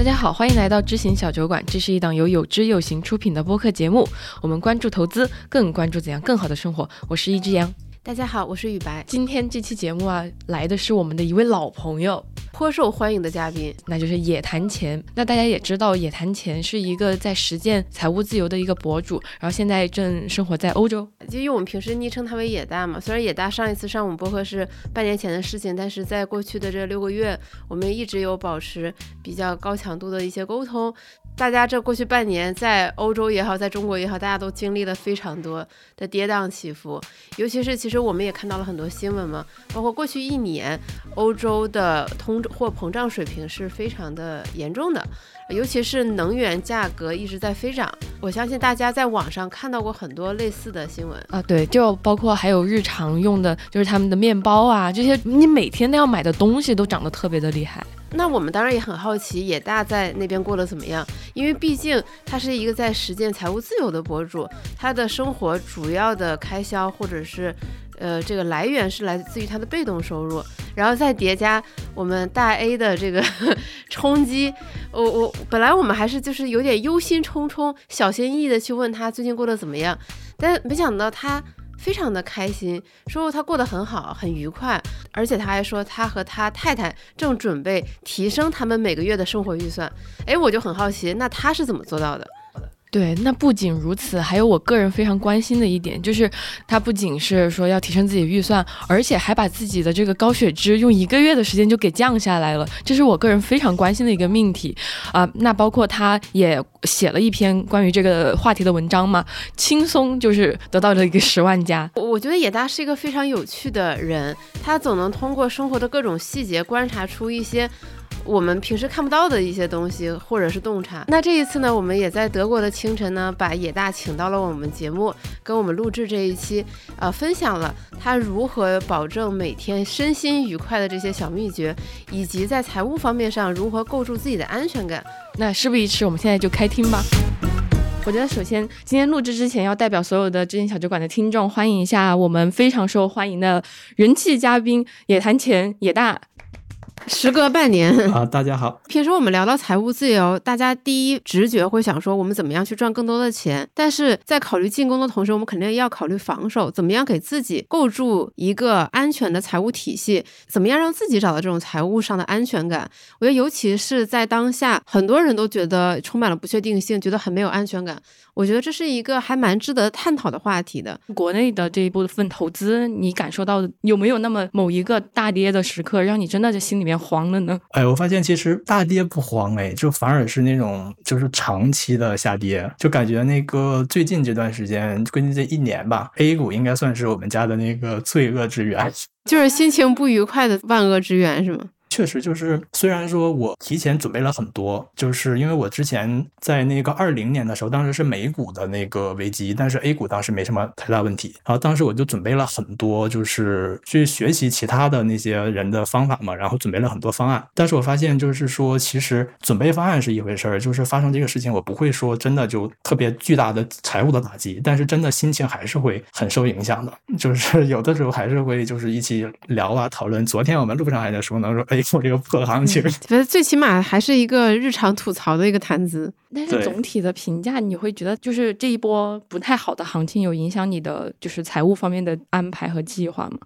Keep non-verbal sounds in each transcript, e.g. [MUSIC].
大家好，欢迎来到知行小酒馆，这是一档由有知有行出品的播客节目。我们关注投资，更关注怎样更好的生活。我是一只羊。大家好，我是雨白。今天这期节目啊，来的是我们的一位老朋友，颇受欢迎的嘉宾，那就是野谈钱。那大家也知道，野谈钱是一个在实践财务自由的一个博主，然后现在正生活在欧洲。就因为我们平时昵称他为野大嘛，虽然野大上一次上我们播客是半年前的事情，但是在过去的这六个月，我们一直有保持比较高强度的一些沟通。大家这过去半年，在欧洲也好，在中国也好，大家都经历了非常多的跌宕起伏。尤其是，其实我们也看到了很多新闻嘛，包括过去一年，欧洲的通货膨胀水平是非常的严重的，尤其是能源价格一直在飞涨。我相信大家在网上看到过很多类似的新闻啊，对，就包括还有日常用的，就是他们的面包啊，这些你每天都要买的东西都涨得特别的厉害。那我们当然也很好奇，野大在那边过得怎么样？因为毕竟他是一个在实践财务自由的博主，他的生活主要的开销或者是，呃，这个来源是来自于他的被动收入，然后再叠加我们大 A 的这个 [LAUGHS] 冲击，我我本来我们还是就是有点忧心忡忡、小心翼翼的去问他最近过得怎么样，但没想到他。非常的开心，说他过得很好，很愉快，而且他还说他和他太太正准备提升他们每个月的生活预算。哎，我就很好奇，那他是怎么做到的？对，那不仅如此，还有我个人非常关心的一点，就是他不仅是说要提升自己预算，而且还把自己的这个高血脂用一个月的时间就给降下来了，这是我个人非常关心的一个命题啊。那包括他也写了一篇关于这个话题的文章嘛，轻松就是得到了一个十万加。我我觉得野大是一个非常有趣的人，他总能通过生活的各种细节观察出一些。我们平时看不到的一些东西，或者是洞察。那这一次呢，我们也在德国的清晨呢，把野大请到了我们节目，跟我们录制这一期，呃，分享了他如何保证每天身心愉快的这些小秘诀，以及在财务方面上如何构筑自己的安全感。那事不宜迟，我们现在就开听吧。我觉得首先今天录制之前要代表所有的知行小酒馆的听众，欢迎一下我们非常受欢迎的人气嘉宾野谈钱野大。时隔半年啊，大家好。平时我们聊到财务自由，大家第一直觉会想说我们怎么样去赚更多的钱。但是在考虑进攻的同时，我们肯定要考虑防守，怎么样给自己构筑一个安全的财务体系？怎么样让自己找到这种财务上的安全感？我觉得尤其是在当下，很多人都觉得充满了不确定性，觉得很没有安全感。我觉得这是一个还蛮值得探讨的话题的。国内的这一部分投资，你感受到有没有那么某一个大跌的时刻，让你真的就心里面慌了呢？哎，我发现其实大跌不慌，哎，就反而是那种就是长期的下跌，就感觉那个最近这段时间，最近这一年吧，A 股应该算是我们家的那个罪恶之源，就是心情不愉快的万恶之源，是吗？确实，就是虽然说我提前准备了很多，就是因为我之前在那个二零年的时候，当时是美股的那个危机，但是 A 股当时没什么太大问题。然后当时我就准备了很多，就是去学习其他的那些人的方法嘛，然后准备了很多方案。但是我发现，就是说，其实准备方案是一回事儿，就是发生这个事情，我不会说真的就特别巨大的财务的打击，但是真的心情还是会很受影响的。就是 [LAUGHS] 有的时候还是会就是一起聊啊讨论。昨天我们路上还在说呢，说哎。我这个破行情，[LAUGHS] 觉得最起码还是一个日常吐槽的一个谈资。但是总体的评价，你会觉得就是这一波不太好的行情，有影响你的就是财务方面的安排和计划吗？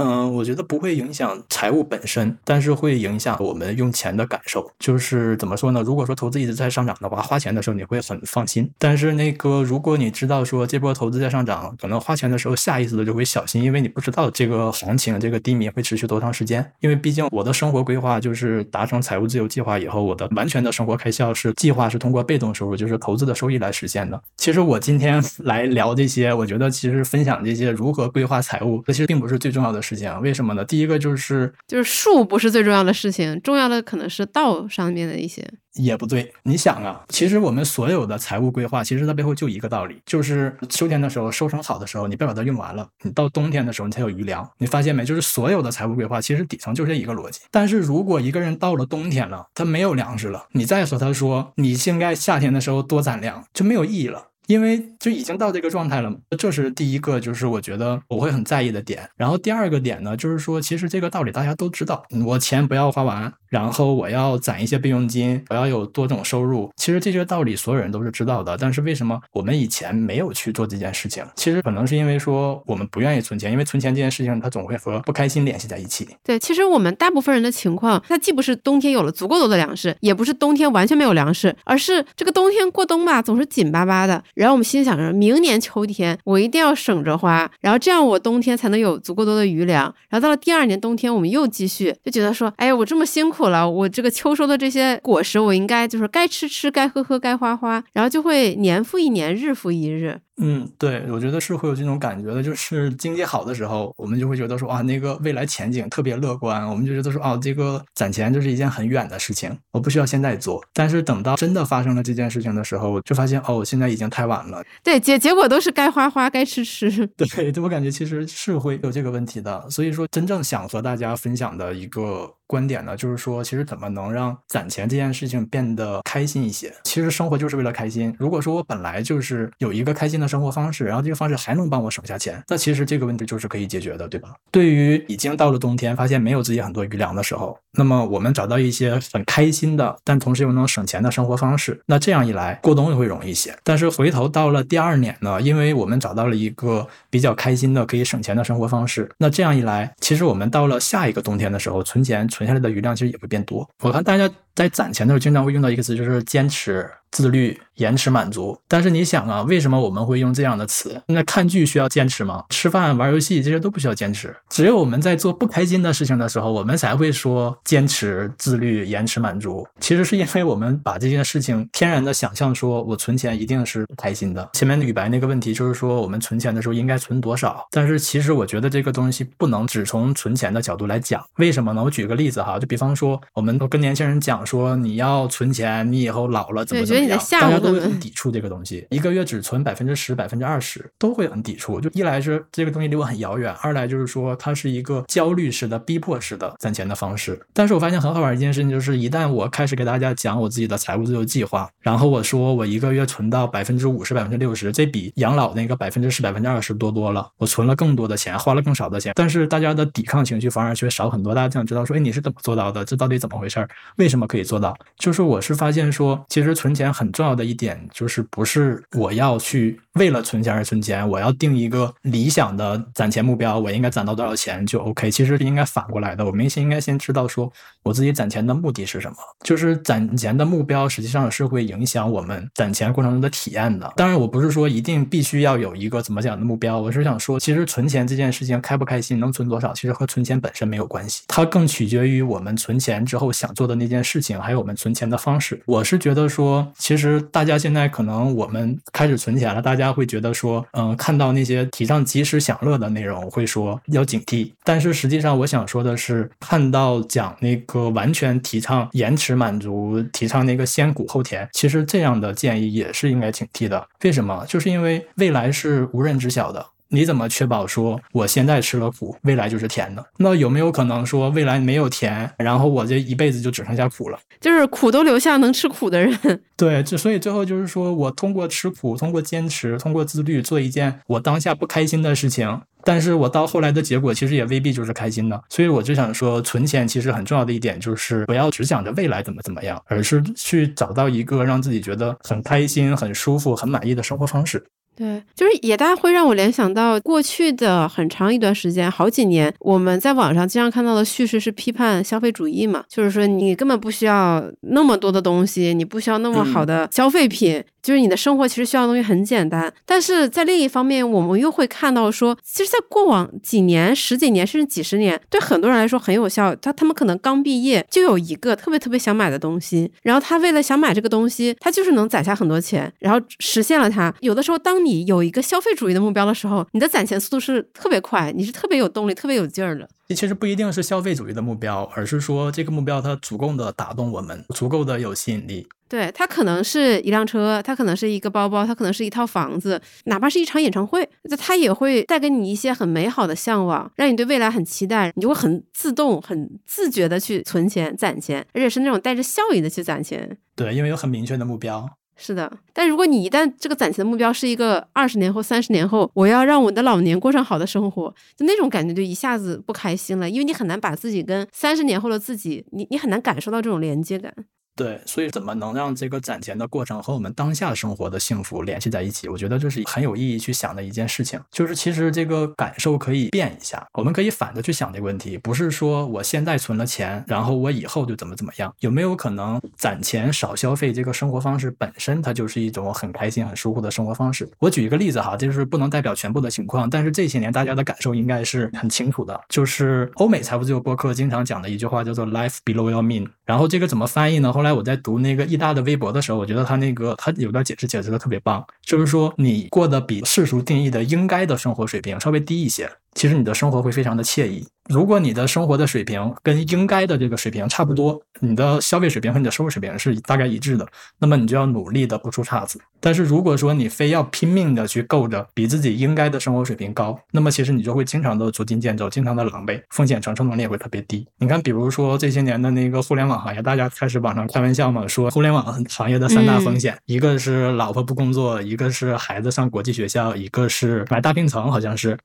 嗯，我觉得不会影响财务本身，但是会影响我们用钱的感受。就是怎么说呢？如果说投资一直在上涨的话，花钱的时候你会很放心。但是那个，如果你知道说这波投资在上涨，可能花钱的时候下意识的就会小心，因为你不知道这个行情、这个低迷会持续多长时间。因为毕竟我的生活规划就是达成财务自由计划以后，我的完全的生活开销是计划是通过被动收入，就是投资的收益来实现的。其实我今天 [LAUGHS] 来聊这些，我觉得其实分享这些如何规划财务，这其实并不是最重要的。事情为什么呢？第一个就是就是数不是最重要的事情，重要的可能是道上面的一些。也不对，你想啊，其实我们所有的财务规划，其实它背后就一个道理，就是秋天的时候收成好的时候，你别把它用完了，你到冬天的时候你才有余粮。你发现没？就是所有的财务规划，其实底层就这一个逻辑。但是如果一个人到了冬天了，他没有粮食了，你再说他说你应该夏天的时候多攒粮，就没有意义了。因为就已经到这个状态了。这是第一个，就是我觉得我会很在意的点。然后第二个点呢，就是说，其实这个道理大家都知道，我钱不要花完，然后我要攒一些备用金，我要有多种收入。其实这些道理所有人都是知道的，但是为什么我们以前没有去做这件事情？其实可能是因为说我们不愿意存钱，因为存钱这件事情它总会和不开心联系在一起。对，其实我们大部分人的情况，它既不是冬天有了足够多的粮食，也不是冬天完全没有粮食，而是这个冬天过冬吧，总是紧巴巴的。然后我们心想着，明年秋天我一定要省着花，然后这样我冬天才能有足够多的余粮。然后到了第二年冬天，我们又继续就觉得说，哎呀，我这么辛苦了，我这个秋收的这些果实，我应该就是该吃吃，该喝喝，该花花，然后就会年复一年，日复一日。嗯，对，我觉得是会有这种感觉的，就是经济好的时候，我们就会觉得说啊，那个未来前景特别乐观，我们就觉得说啊，这个攒钱就是一件很远的事情，我不需要现在做。但是等到真的发生了这件事情的时候，就发现哦，现在已经太晚了。对，结结果都是该花花，该吃吃。[LAUGHS] 对，我感觉其实是会有这个问题的。所以说，真正想和大家分享的一个。观点呢，就是说，其实怎么能让攒钱这件事情变得开心一些？其实生活就是为了开心。如果说我本来就是有一个开心的生活方式，然后这个方式还能帮我省下钱，那其实这个问题就是可以解决的，对吧？对于已经到了冬天，发现没有自己很多余粮的时候，那么我们找到一些很开心的，但同时又能省钱的生活方式，那这样一来过冬也会容易一些。但是回头到了第二年呢，因为我们找到了一个比较开心的可以省钱的生活方式，那这样一来，其实我们到了下一个冬天的时候，存钱存下来的余量其实也会变多。我看大家在攒钱的时候，经常会用到一个词，就是坚持。自律、延迟满足，但是你想啊，为什么我们会用这样的词？那看剧需要坚持吗？吃饭、玩游戏这些都不需要坚持。只有我们在做不开心的事情的时候，我们才会说坚持、自律、延迟满足。其实是因为我们把这件事情天然的想象说，我存钱一定是不开心的。前面李白那个问题就是说，我们存钱的时候应该存多少？但是其实我觉得这个东西不能只从存钱的角度来讲。为什么呢？我举个例子哈，就比方说，我们都跟年轻人讲说，你要存钱，你以后老了怎么怎么。大家都会很抵触这个东西，一个月只存百分之十、百分之二十，都会很抵触。就一来是这个东西离我很遥远，二来就是说它是一个焦虑式的、逼迫式的攒钱的方式。但是我发现很好玩一件事情，就是一旦我开始给大家讲我自己的财务自由计划，然后我说我一个月存到百分之五十、百分之六十，这比养老那个百分之十、百分之二十多多了。我存了更多的钱，花了更少的钱，但是大家的抵抗情绪反而却少很多。大家想知道说，哎，你是怎么做到的？这到底怎么回事？为什么可以做到？就是我是发现说，其实存钱很重要的一点就是。不是我要去为了存钱而存钱？我要定一个理想的攒钱目标，我应该攒到多少钱就 OK？其实应该反过来的，我们先应该先知道说我自己攒钱的目的是什么。就是攒钱的目标实际上是会影响我们攒钱过程中的体验的。当然，我不是说一定必须要有一个怎么讲的目标，我是想说，其实存钱这件事情开不开心，能存多少，其实和存钱本身没有关系，它更取决于我们存钱之后想做的那件事情，还有我们存钱的方式。我是觉得说，其实大家现在。可能我们开始存钱了，大家他会觉得说，嗯，看到那些提倡及时享乐的内容，会说要警惕。但是实际上，我想说的是，看到讲那个完全提倡延迟满足，提倡那个先苦后甜，其实这样的建议也是应该警惕的。为什么？就是因为未来是无人知晓的。你怎么确保说我现在吃了苦，未来就是甜的？那有没有可能说未来没有甜，然后我这一辈子就只剩下苦了？就是苦都留下能吃苦的人。[LAUGHS] 对，就所以最后就是说我通过吃苦，通过坚持，通过自律，做一件我当下不开心的事情，但是我到后来的结果其实也未必就是开心的。所以我就想说，存钱其实很重要的一点就是不要只想着未来怎么怎么样，而是去找到一个让自己觉得很开心、很舒服、很满意的生活方式。对，就是也大家会让我联想到过去的很长一段时间，好几年，我们在网上经常看到的叙事是批判消费主义嘛，就是说你根本不需要那么多的东西，你不需要那么好的消费品。就是你的生活其实需要的东西很简单，但是在另一方面，我们又会看到说，其实，在过往几年、十几年甚至几十年，对很多人来说很有效。他他们可能刚毕业就有一个特别特别想买的东西，然后他为了想买这个东西，他就是能攒下很多钱，然后实现了它。有的时候，当你有一个消费主义的目标的时候，你的攒钱速度是特别快，你是特别有动力、特别有劲儿的。其实不一定是消费主义的目标，而是说这个目标它足够的打动我们，足够的有吸引力。对，它可能是一辆车，它可能是一个包包，它可能是一套房子，哪怕是一场演唱会，那它也会带给你一些很美好的向往，让你对未来很期待，你就会很自动、很自觉的去存钱、攒钱，而且是那种带着笑意的去攒钱。对，因为有很明确的目标。是的，但如果你一旦这个攒钱的目标是一个二十年后、三十年后，我要让我的老年过上好的生活，就那种感觉就一下子不开心了，因为你很难把自己跟三十年后的自己，你你很难感受到这种连接感。对，所以怎么能让这个攒钱的过程和我们当下生活的幸福联系在一起？我觉得这是很有意义去想的一件事情。就是其实这个感受可以变一下，我们可以反着去想这个问题，不是说我现在存了钱，然后我以后就怎么怎么样。有没有可能攒钱少消费这个生活方式本身它就是一种很开心、很舒服的生活方式？我举一个例子哈，就是不能代表全部的情况，但是这些年大家的感受应该是很清楚的。就是欧美财富自由播客经常讲的一句话叫做 “life below your mean”，然后这个怎么翻译呢？后来我在读那个。易大的微博的时候，我觉得他那个他有段解释解释的特别棒，就是说你过得比世俗定义的应该的生活水平稍微低一些。其实你的生活会非常的惬意。如果你的生活的水平跟应该的这个水平差不多，你的消费水平和你的收入水平是大概一致的，那么你就要努力的不出岔子。但是如果说你非要拼命的去够着比自己应该的生活水平高，那么其实你就会经常的捉襟见肘，经常的狼狈，风险承受能力也会特别低。你看，比如说这些年的那个互联网行业，大家开始网上开玩笑嘛，说互联网行业的三大风险，一个是老婆不工作，一个是孩子上国际学校，一个是买大平层，好像是。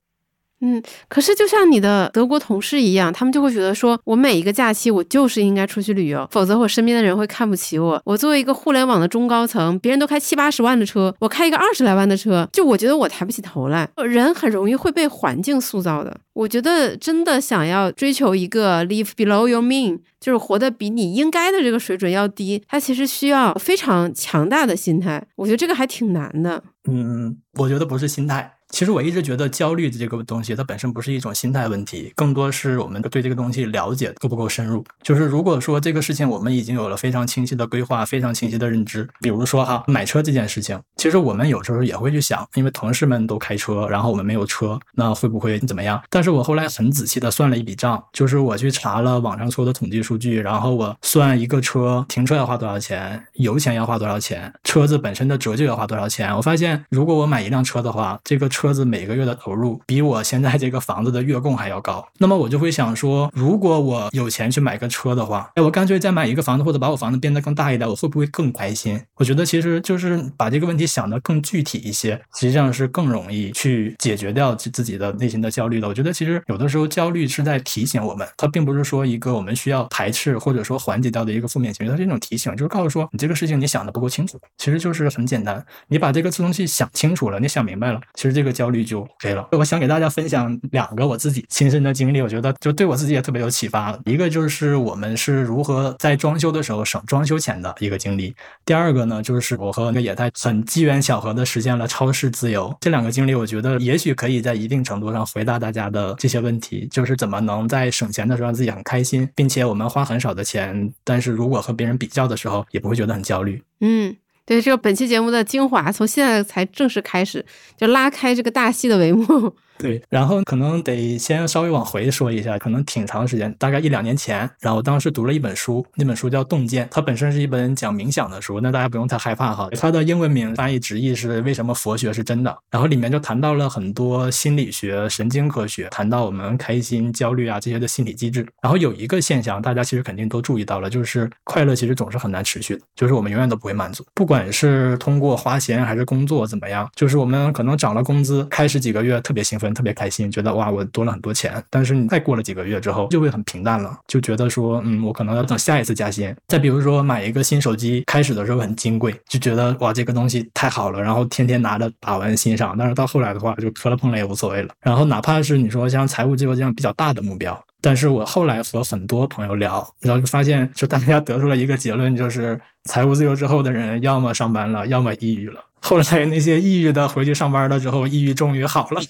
嗯，可是就像你的德国同事一样，他们就会觉得说，我每一个假期我就是应该出去旅游，否则我身边的人会看不起我。我作为一个互联网的中高层，别人都开七八十万的车，我开一个二十来万的车，就我觉得我抬不起头来。人很容易会被环境塑造的。我觉得真的想要追求一个 live below your mean，就是活得比你应该的这个水准要低，它其实需要非常强大的心态。我觉得这个还挺难的。嗯，我觉得不是心态。其实我一直觉得焦虑的这个东西，它本身不是一种心态问题，更多是我们对这个东西了解够不够深入。就是如果说这个事情我们已经有了非常清晰的规划、非常清晰的认知，比如说哈买车这件事情，其实我们有时候也会去想，因为同事们都开车，然后我们没有车，那会不会怎么样？但是我后来很仔细的算了一笔账，就是我去查了网上说的统计数据，然后我算一个车停车要花多少钱，油钱要花多少钱，车子本身的折旧要花多少钱。我发现，如果我买一辆车的话，这个车子每个月的投入比我现在这个房子的月供还要高，那么我就会想说，如果我有钱去买个车的话，哎，我干脆再买一个房子，或者把我房子变得更大一点，我会不会更开心？我觉得其实就是把这个问题想得更具体一些，实际上是更容易去解决掉自自己的内心的焦虑的。我觉得其实有的时候焦虑是在提醒我们，它并不是说一个我们需要排斥或者说缓解掉的一个负面情绪，它是一种提醒，就是告诉说你这个事情你想的不够清楚。其实就是很简单，你把这个东西想清楚了，你想明白了，其实这个焦虑就 OK 了。我想给大家分享两个我自己亲身的经历，我觉得就对我自己也特别有启发。一个就是我们是如何在装修的时候省装修钱的一个经历。第二个呢，就是我和那个野太很机缘巧合的实现了超市自由。这两个经历，我觉得也许可以在一定程度上回答大家的这些问题，就是怎么能在省钱的时候让自己很开心，并且我们花很少的钱，但是如果和别人比较的时候，也不会觉得很焦虑。嗯。对，这个本期节目的精华，从现在才正式开始，就拉开这个大戏的帷幕。对，然后可能得先稍微往回说一下，可能挺长时间，大概一两年前，然后当时读了一本书，那本书叫《洞见》，它本身是一本讲冥想的书，那大家不用太害怕哈。它的英文名翻译直译是“为什么佛学是真的”，然后里面就谈到了很多心理学、神经科学，谈到我们开心、焦虑啊这些的心理机制。然后有一个现象，大家其实肯定都注意到了，就是快乐其实总是很难持续的，就是我们永远都不会满足，不管是通过花钱还是工作怎么样，就是我们可能涨了工资，开始几个月特别兴奋、特别开心，觉得。哇，我多了很多钱，但是你再过了几个月之后，就会很平淡了，就觉得说，嗯，我可能要等下一次加薪。再比如说买一个新手机，开始的时候很金贵，就觉得哇，这个东西太好了，然后天天拿着把玩欣赏。但是到后来的话，就磕了碰了也无所谓了。然后哪怕是你说像财务自由这样比较大的目标，但是我后来和很多朋友聊，然后就发现，就大家得出了一个结论，就是财务自由之后的人，要么上班了，要么抑郁了。后来那些抑郁的回去上班了之后，抑郁终于好了。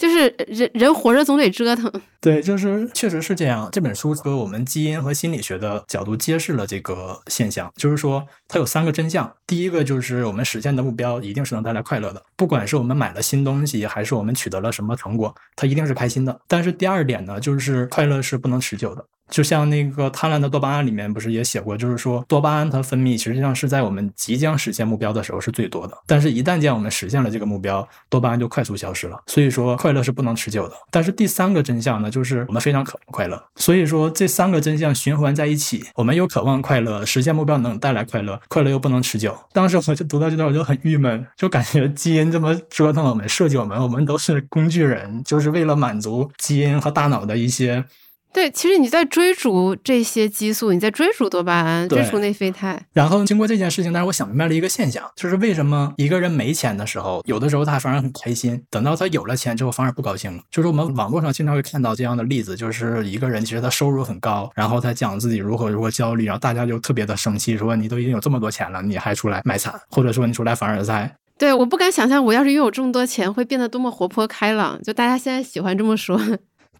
就是人人活着总得折腾，[LAUGHS] 对，就是确实是这样。这本书和我们基因和心理学的角度揭示了这个现象，就是说它有三个真相。第一个就是我们实现的目标一定是能带来快乐的，不管是我们买了新东西，还是我们取得了什么成果，它一定是开心的。但是第二点呢，就是快乐是不能持久的。就像那个《贪婪的多巴胺》里面不是也写过，就是说多巴胺它分泌实际上是在我们即将实现目标的时候是最多的，但是一旦见我们实现了这个目标，多巴胺就快速消失了。所以说快乐是不能持久的。但是第三个真相呢，就是我们非常渴望快乐。所以说这三个真相循环在一起，我们又渴望快乐，实现目标能带来快乐，快乐又不能持久。当时我就读到这段，我就很郁闷，就感觉基因这么折腾我们，设计我们，我们都是工具人，就是为了满足基因和大脑的一些。对，其实你在追逐这些激素，你在追逐多巴胺，追逐内啡肽。然后经过这件事情，但是我想明白了一个现象，就是为什么一个人没钱的时候，有的时候他反而很开心，等到他有了钱之后，反而不高兴了。就是我们网络上经常会看到这样的例子，就是一个人其实他收入很高，然后他讲自己如何如何焦虑，然后大家就特别的生气，说你都已经有这么多钱了，你还出来卖惨，或者说你出来凡尔赛。对，我不敢想象，我要是拥有这么多钱，会变得多么活泼开朗。就大家现在喜欢这么说。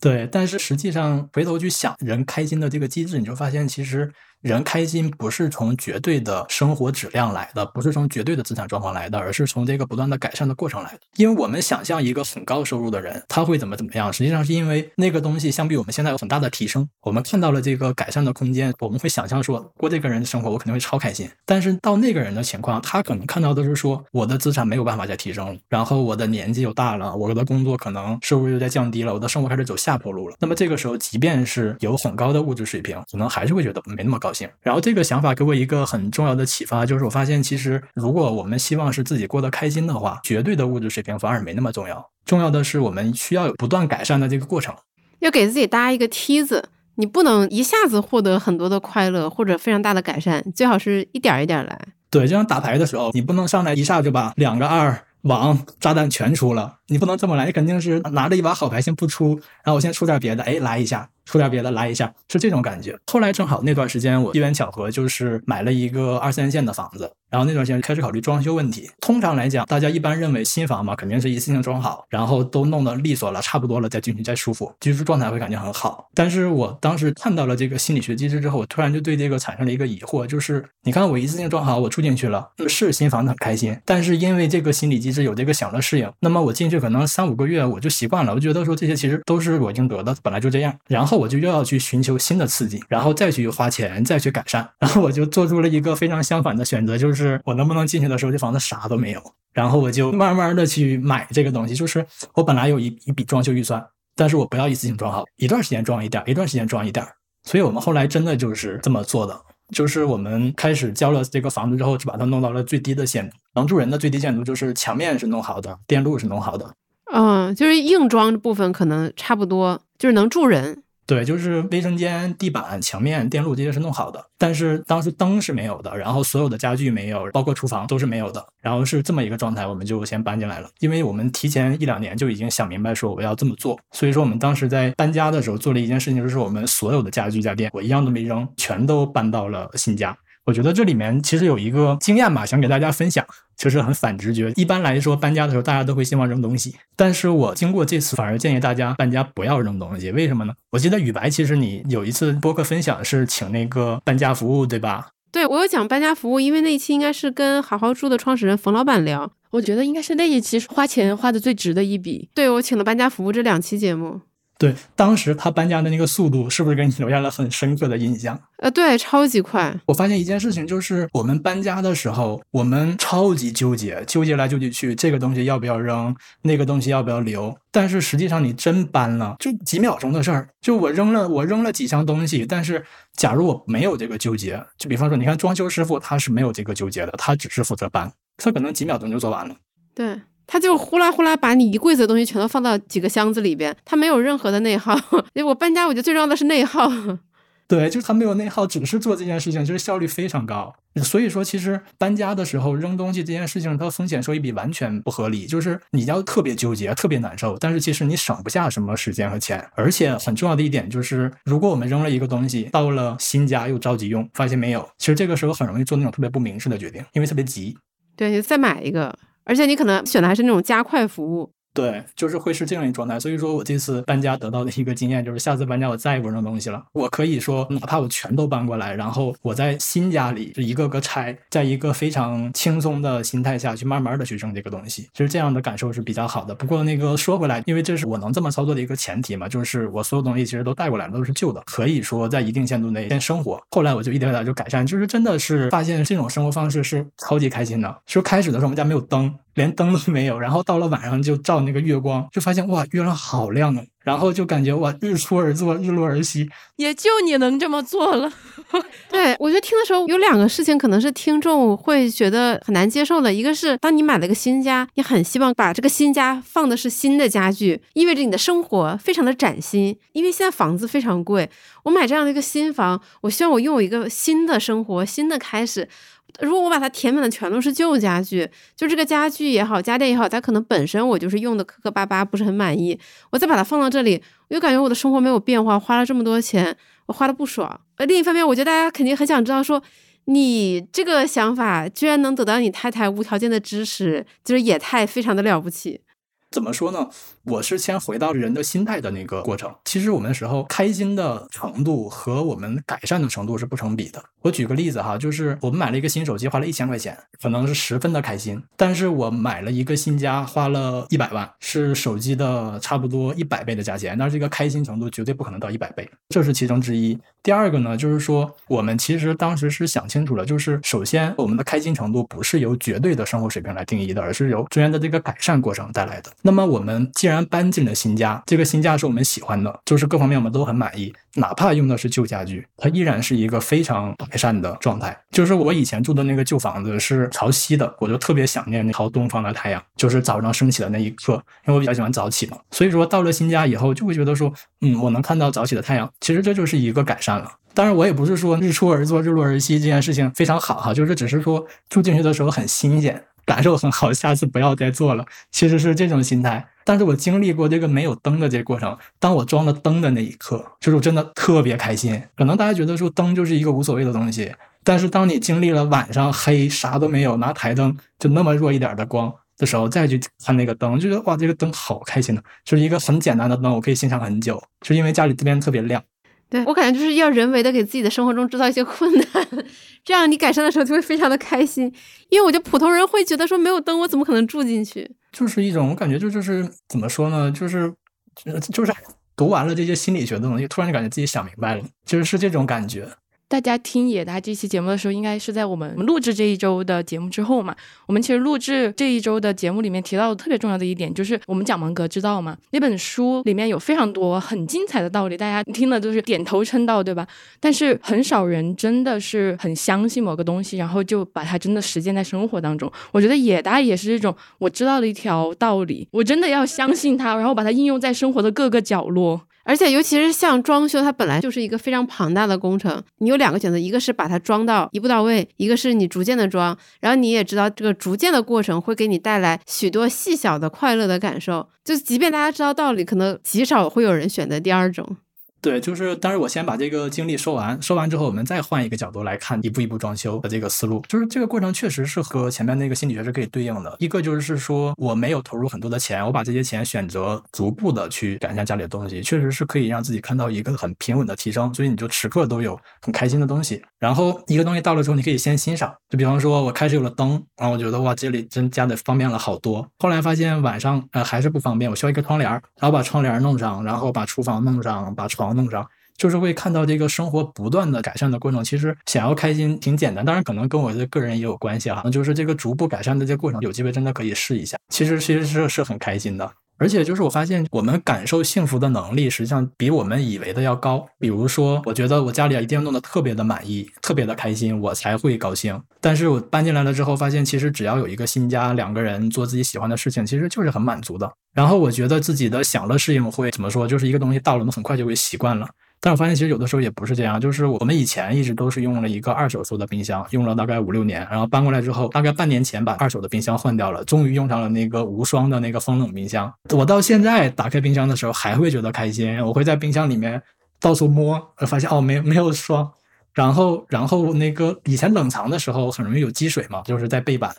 对，但是实际上回头去想人开心的这个机制，你就发现其实。人开心不是从绝对的生活质量来的，不是从绝对的资产状况来的，而是从这个不断的改善的过程来的。因为我们想象一个很高收入的人，他会怎么怎么样，实际上是因为那个东西相比我们现在有很大的提升，我们看到了这个改善的空间，我们会想象说过这个人的生活，我肯定会超开心。但是到那个人的情况，他可能看到的是说我的资产没有办法再提升了，然后我的年纪又大了，我的工作可能收入又在降低了，我的生活开始走下坡路了。那么这个时候，即便是有很高的物质水平，可能还是会觉得没那么高兴。然后这个。想法给我一个很重要的启发，就是我发现，其实如果我们希望是自己过得开心的话，绝对的物质水平反而没那么重要。重要的是，我们需要有不断改善的这个过程。要给自己搭一个梯子，你不能一下子获得很多的快乐或者非常大的改善，最好是一点一点来。对，就像打牌的时候，你不能上来一下就把两个二王炸弹全出了，你不能这么来，你肯定是拿着一把好牌先不出，然后我先出点别的，哎，来一下。出点别的来一下，是这种感觉。后来正好那段时间，我机缘巧合就是买了一个二三线的房子，然后那段时间开始考虑装修问题。通常来讲，大家一般认为新房嘛，肯定是一次性装好，然后都弄得利索了，差不多了再进去再舒服，居住状态会感觉很好。但是我当时看到了这个心理学机制之后，我突然就对这个产生了一个疑惑，就是你看我一次性装好，我住进去了，是新房子很开心，但是因为这个心理机制有这个享乐适应，那么我进去可能三五个月我就习惯了，我觉得说这些其实都是我应得的，本来就这样，然后我就又要去寻。求新的刺激，然后再去花钱，再去改善，[LAUGHS] 然后我就做出了一个非常相反的选择，就是是我能不能进去的时候，这房子啥都没有，然后我就慢慢的去买这个东西。就是我本来有一一笔装修预算，但是我不要一次性装好，一段时间装一点，一段时间装一点。所以我们后来真的就是这么做的，就是我们开始交了这个房子之后，就把它弄到了最低的限度，能住人的最低限度就是墙面是弄好的，电路是弄好的，嗯，就是硬装部分可能差不多，就是能住人。对，就是卫生间、地板、墙面、电路这些是弄好的，但是当时灯是没有的，然后所有的家具没有，包括厨房都是没有的，然后是这么一个状态，我们就先搬进来了。因为我们提前一两年就已经想明白说我要这么做，所以说我们当时在搬家的时候做了一件事情，就是我们所有的家具家电我一样都没扔，全都搬到了新家。我觉得这里面其实有一个经验吧，想给大家分享，就是很反直觉。一般来说，搬家的时候大家都会希望扔东西，但是我经过这次，反而建议大家搬家不要扔东西。为什么呢？我记得雨白，其实你有一次播客分享是请那个搬家服务，对吧？对，我有讲搬家服务，因为那一期应该是跟好好住的创始人冯老板聊，我觉得应该是那一期花钱花的最值的一笔。对我请了搬家服务这两期节目。对，当时他搬家的那个速度，是不是给你留下了很深刻的印象？呃，对，超级快。我发现一件事情，就是我们搬家的时候，我们超级纠结，纠结来纠结去，这个东西要不要扔，那个东西要不要留。但是实际上，你真搬了，就几秒钟的事儿。就我扔了，我扔了几箱东西。但是，假如我没有这个纠结，就比方说，你看装修师傅，他是没有这个纠结的，他只是负责搬，他可能几秒钟就做完了。对。他就呼啦呼啦把你一柜子的东西全都放到几个箱子里边，他没有任何的内耗。[LAUGHS] 因为我搬家，我觉得最重要的是内耗。对，就是他没有内耗，只是做这件事情，就是效率非常高。所以说，其实搬家的时候扔东西这件事情，它风险收益比完全不合理。就是你要特别纠结，特别难受，但是其实你省不下什么时间和钱。而且很重要的一点就是，如果我们扔了一个东西，到了新家又着急用，发现没有，其实这个时候很容易做那种特别不明智的决定，因为特别急。对，再买一个。而且你可能选的还是那种加快服务，对，就是会是这样一状态。所以说我这次搬家得到的一个经验就是，下次搬家我再也不扔东西了。我可以说，哪怕我全都搬过来，然后我在新家里就一个个拆，在一个非常轻松的心态下去慢慢的去扔这个东西，其实这样的感受是比较好的。不过那个说回来，因为这是我能这么操作的一个前提嘛，就是我所有东西其实都带过来了，都是旧的，可以说在一定限度内先生活。后来我就一点点就改善，就是真的是发现这种生活方式是超级开心的。就开始的时候我们家没有灯。连灯都没有，然后到了晚上就照那个月光，就发现哇，月亮好亮啊！然后就感觉哇，日出而作，日落而息，也就你能这么做了。[LAUGHS] 对我觉得听的时候有两个事情，可能是听众会觉得很难接受的。一个是当你买了个新家，你很希望把这个新家放的是新的家具，意味着你的生活非常的崭新。因为现在房子非常贵，我买这样的一个新房，我希望我拥有一个新的生活，新的开始。如果我把它填满的全都是旧家具，就这个家具也好，家电也好，它可能本身我就是用的磕磕巴巴，不是很满意。我再把它放到这里，我就感觉我的生活没有变化，花了这么多钱，我花的不爽。呃，另一方面，我觉得大家肯定很想知道，说你这个想法居然能得到你太太无条件的支持，就是也太非常的了不起。怎么说呢？我是先回到人的心态的那个过程。其实我们时候开心的程度和我们改善的程度是不成比的。我举个例子哈，就是我们买了一个新手机，花了一千块钱，可能是十分的开心。但是我买了一个新家，花了一百万，是手机的差不多一百倍的价钱，那这个开心程度绝对不可能到一百倍，这是其中之一。第二个呢，就是说我们其实当时是想清楚了，就是首先我们的开心程度不是由绝对的生活水平来定义的，而是由中间的这个改善过程带来的。那么我们既然然搬进了新家，这个新家是我们喜欢的，就是各方面我们都很满意，哪怕用的是旧家具，它依然是一个非常改善的状态。就是我以前住的那个旧房子是朝西的，我就特别想念那朝东方的太阳，就是早上升起的那一刻，因为我比较喜欢早起嘛。所以说到了新家以后，就会觉得说，嗯，我能看到早起的太阳，其实这就是一个改善了。当然，我也不是说日出而作，日落而息这件事情非常好哈，就是只是说住进去的时候很新鲜。感受很好，下次不要再做了。其实是这种心态，但是我经历过这个没有灯的这个过程。当我装了灯的那一刻，就是我真的特别开心。可能大家觉得说灯就是一个无所谓的东西，但是当你经历了晚上黑啥都没有，拿台灯就那么弱一点的光的时候，再去看那个灯，就觉得哇，这个灯好开心的，就是一个很简单的灯，我可以欣赏很久，就因为家里这边特别亮。对我感觉就是要人为的给自己的生活中制造一些困难，这样你改善的时候就会非常的开心。因为我觉得普通人会觉得说没有灯我怎么可能住进去？就是一种我感觉就就是怎么说呢？就是就是读完了这些心理学的东西，突然就感觉自己想明白了，就是是这种感觉。大家听野大这期节目的时候，应该是在我们录制这一周的节目之后嘛？我们其实录制这一周的节目里面提到的特别重要的一点，就是我们讲芒格之道嘛。那本书里面有非常多很精彩的道理，大家听了都是点头称道，对吧？但是很少人真的是很相信某个东西，然后就把它真的实践在生活当中。我觉得野大也是这种，我知道了一条道理，我真的要相信它，然后把它应用在生活的各个角落。而且，尤其是像装修，它本来就是一个非常庞大的工程。你有两个选择，一个是把它装到一步到位，一个是你逐渐的装。然后你也知道，这个逐渐的过程会给你带来许多细小的快乐的感受。就即便大家知道道理，可能极少会有人选择第二种。对，就是，但是我先把这个经历说完，说完之后，我们再换一个角度来看一步一步装修的这个思路。就是这个过程确实是和前面那个心理学是可以对应的。一个就是说，我没有投入很多的钱，我把这些钱选择逐步的去改善家里的东西，确实是可以让自己看到一个很平稳的提升。所以你就时刻都有很开心的东西。然后一个东西到了之后，你可以先欣赏。就比方说，我开始有了灯，然后我觉得哇，这里真加的方便了好多。后来发现晚上呃还是不方便，我需要一个窗帘，然后把窗帘弄上，然后把厨房弄上，把床弄上。就是会看到这个生活不断的改善的过程，其实想要开心挺简单，当然可能跟我的个人也有关系哈。就是这个逐步改善的这个过程，有机会真的可以试一下，其实其实是是很开心的。而且就是我发现，我们感受幸福的能力实际上比我们以为的要高。比如说，我觉得我家里一定要弄得特别的满意，特别的开心，我才会高兴。但是我搬进来了之后，发现其实只要有一个新家，两个人做自己喜欢的事情，其实就是很满足的。然后我觉得自己的享乐适应会怎么说，就是一个东西到了，我们很快就会习惯了。但我发现，其实有的时候也不是这样，就是我们以前一直都是用了一个二手做的冰箱，用了大概五六年，然后搬过来之后，大概半年前把二手的冰箱换掉了，终于用上了那个无霜的那个风冷冰箱。我到现在打开冰箱的时候还会觉得开心，我会在冰箱里面到处摸，发现哦没没有霜，然后然后那个以前冷藏的时候很容易有积水嘛，就是在背板，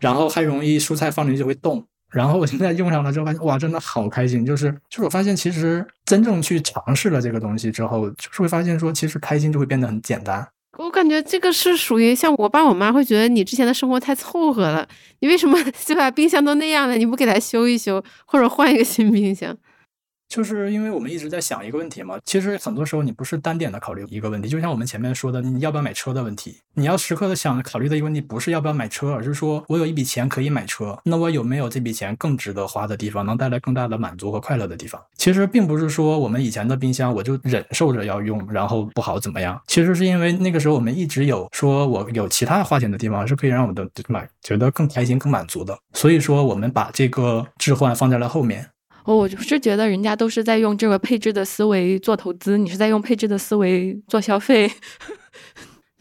然后还容易蔬菜放进去会冻。然后我现在用上了之后，发现哇，真的好开心。就是就是我发现，其实真正去尝试了这个东西之后，就是会发现说，其实开心就会变得很简单。我感觉这个是属于像我爸我妈会觉得你之前的生活太凑合了，你为什么 [LAUGHS] 就把？冰箱都那样了，你不给它修一修，或者换一个新冰箱？就是因为我们一直在想一个问题嘛，其实很多时候你不是单点的考虑一个问题，就像我们前面说的，你要不要买车的问题，你要时刻的想考虑的一个问题，不是要不要买车，而是说我有一笔钱可以买车，那我有没有这笔钱更值得花的地方，能带来更大的满足和快乐的地方？其实并不是说我们以前的冰箱我就忍受着要用，然后不好怎么样，其实是因为那个时候我们一直有说我有其他花钱的地方是可以让我的买觉得更开心、更满足的，所以说我们把这个置换放在了后面。我我是觉得人家都是在用这个配置的思维做投资，你是在用配置的思维做消费。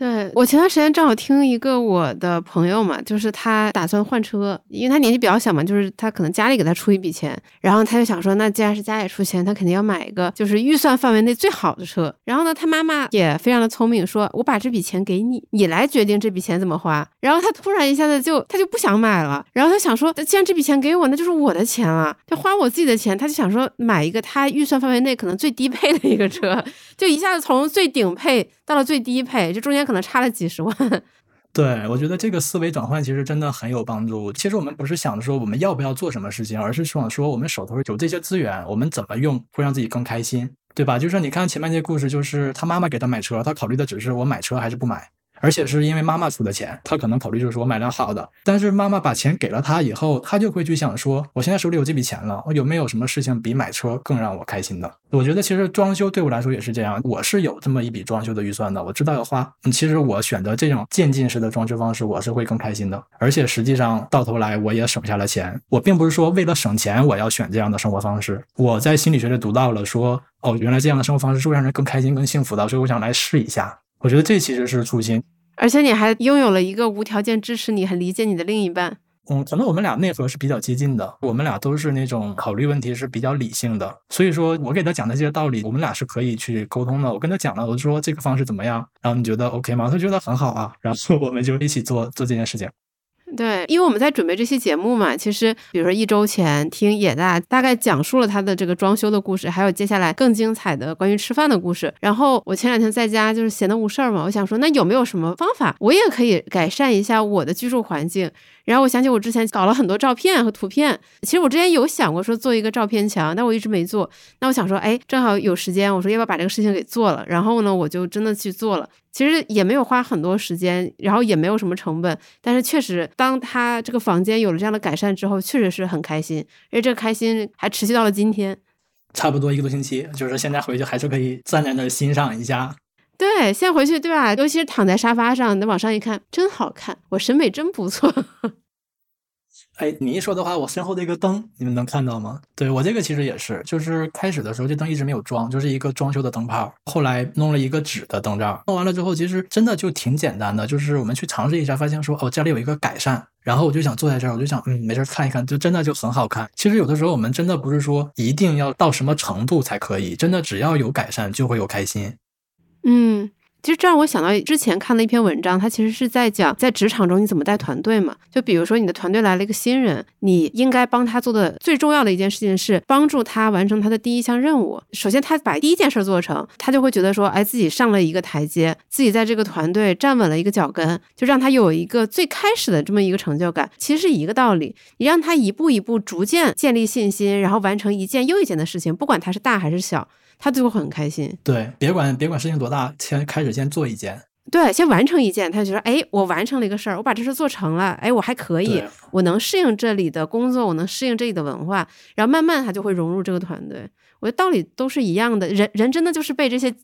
对我前段时间正好听一个我的朋友嘛，就是他打算换车，因为他年纪比较小嘛，就是他可能家里给他出一笔钱，然后他就想说，那既然是家里出钱，他肯定要买一个就是预算范围内最好的车。然后呢，他妈妈也非常的聪明，说我把这笔钱给你，你来决定这笔钱怎么花。然后他突然一下子就他就不想买了，然后他想说，既然这笔钱给我，那就是我的钱了，就花我自己的钱，他就想说买一个他预算范围内可能最低配的一个车，就一下子从最顶配到了最低配，就中间可可能差了几十万。[LAUGHS] 对，我觉得这个思维转换其实真的很有帮助。其实我们不是想着说我们要不要做什么事情，而是想说我们手头有这些资源，我们怎么用会让自己更开心，对吧？就是你看前面那故事，就是他妈妈给他买车，他考虑的只是我买车还是不买。而且是因为妈妈出的钱，他可能考虑就是说我买辆好的。但是妈妈把钱给了他以后，他就会去想说，我现在手里有这笔钱了，我有没有什么事情比买车更让我开心的？我觉得其实装修对我来说也是这样，我是有这么一笔装修的预算的，我知道要花。其实我选择这种渐进式的装修方式，我是会更开心的。而且实际上到头来我也省下了钱。我并不是说为了省钱我要选这样的生活方式。我在心理学里读到了说，哦，原来这样的生活方式是会让人更开心、更幸福的，所以我想来试一下。我觉得这其实是初心。而且你还拥有了一个无条件支持你、很理解你的另一半。嗯，可能我们俩内核是比较接近的，我们俩都是那种考虑问题是比较理性的，所以说我给他讲的这些道理，我们俩是可以去沟通的。我跟他讲了，我说这个方式怎么样，然后你觉得 OK 吗？他觉得很好啊，然后 [LAUGHS] 我们就一起做做这件事情。对，因为我们在准备这期节目嘛，其实比如说一周前听野大大概讲述了他的这个装修的故事，还有接下来更精彩的关于吃饭的故事。然后我前两天在家就是闲得无事儿嘛，我想说那有没有什么方法，我也可以改善一下我的居住环境。然后我想起我之前搞了很多照片和图片，其实我之前有想过说做一个照片墙，但我一直没做。那我想说，哎，正好有时间，我说要不要把这个事情给做了？然后呢，我就真的去做了。其实也没有花很多时间，然后也没有什么成本，但是确实，当他这个房间有了这样的改善之后，确实是很开心，而且这个开心还持续到了今天，差不多一个多星期。就是现在回去还是可以站在那欣赏一下。对，现在回去对吧？尤其是躺在沙发上，那往上一看，真好看，我审美真不错。[LAUGHS] 哎，你一说的话，我身后的一个灯，你们能看到吗？对我这个其实也是，就是开始的时候这灯一直没有装，就是一个装修的灯泡。后来弄了一个纸的灯罩，弄完了之后，其实真的就挺简单的。就是我们去尝试一下，发现说哦，家里有一个改善，然后我就想坐在这儿，我就想嗯，没事看一看，就真的就很好看。其实有的时候我们真的不是说一定要到什么程度才可以，真的只要有改善就会有开心。嗯。其实这让我想到之前看的一篇文章，它其实是在讲在职场中你怎么带团队嘛。就比如说你的团队来了一个新人，你应该帮他做的最重要的一件事情是帮助他完成他的第一项任务。首先他把第一件事做成，他就会觉得说，哎，自己上了一个台阶，自己在这个团队站稳了一个脚跟，就让他有一个最开始的这么一个成就感。其实是一个道理，你让他一步一步逐渐建立信心，然后完成一件又一件的事情，不管他是大还是小。他就会很开心。对，别管别管事情多大，先开始先做一件。对，先完成一件，他就说：“哎，我完成了一个事儿，我把这事做成了。哎，我还可以，我能适应这里的工作，我能适应这里的文化。然后慢慢他就会融入这个团队。我觉得道理都是一样的。人人真的就是被这些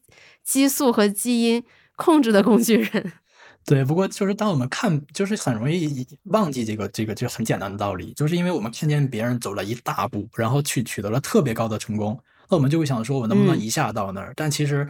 激素和基因控制的工具人。[LAUGHS] 对，不过就是当我们看，就是很容易忘记这个这个就很简单的道理，就是因为我们看见别人走了一大步，然后去取得了特别高的成功。那我们就会想说，我能不能一下到那儿？但其实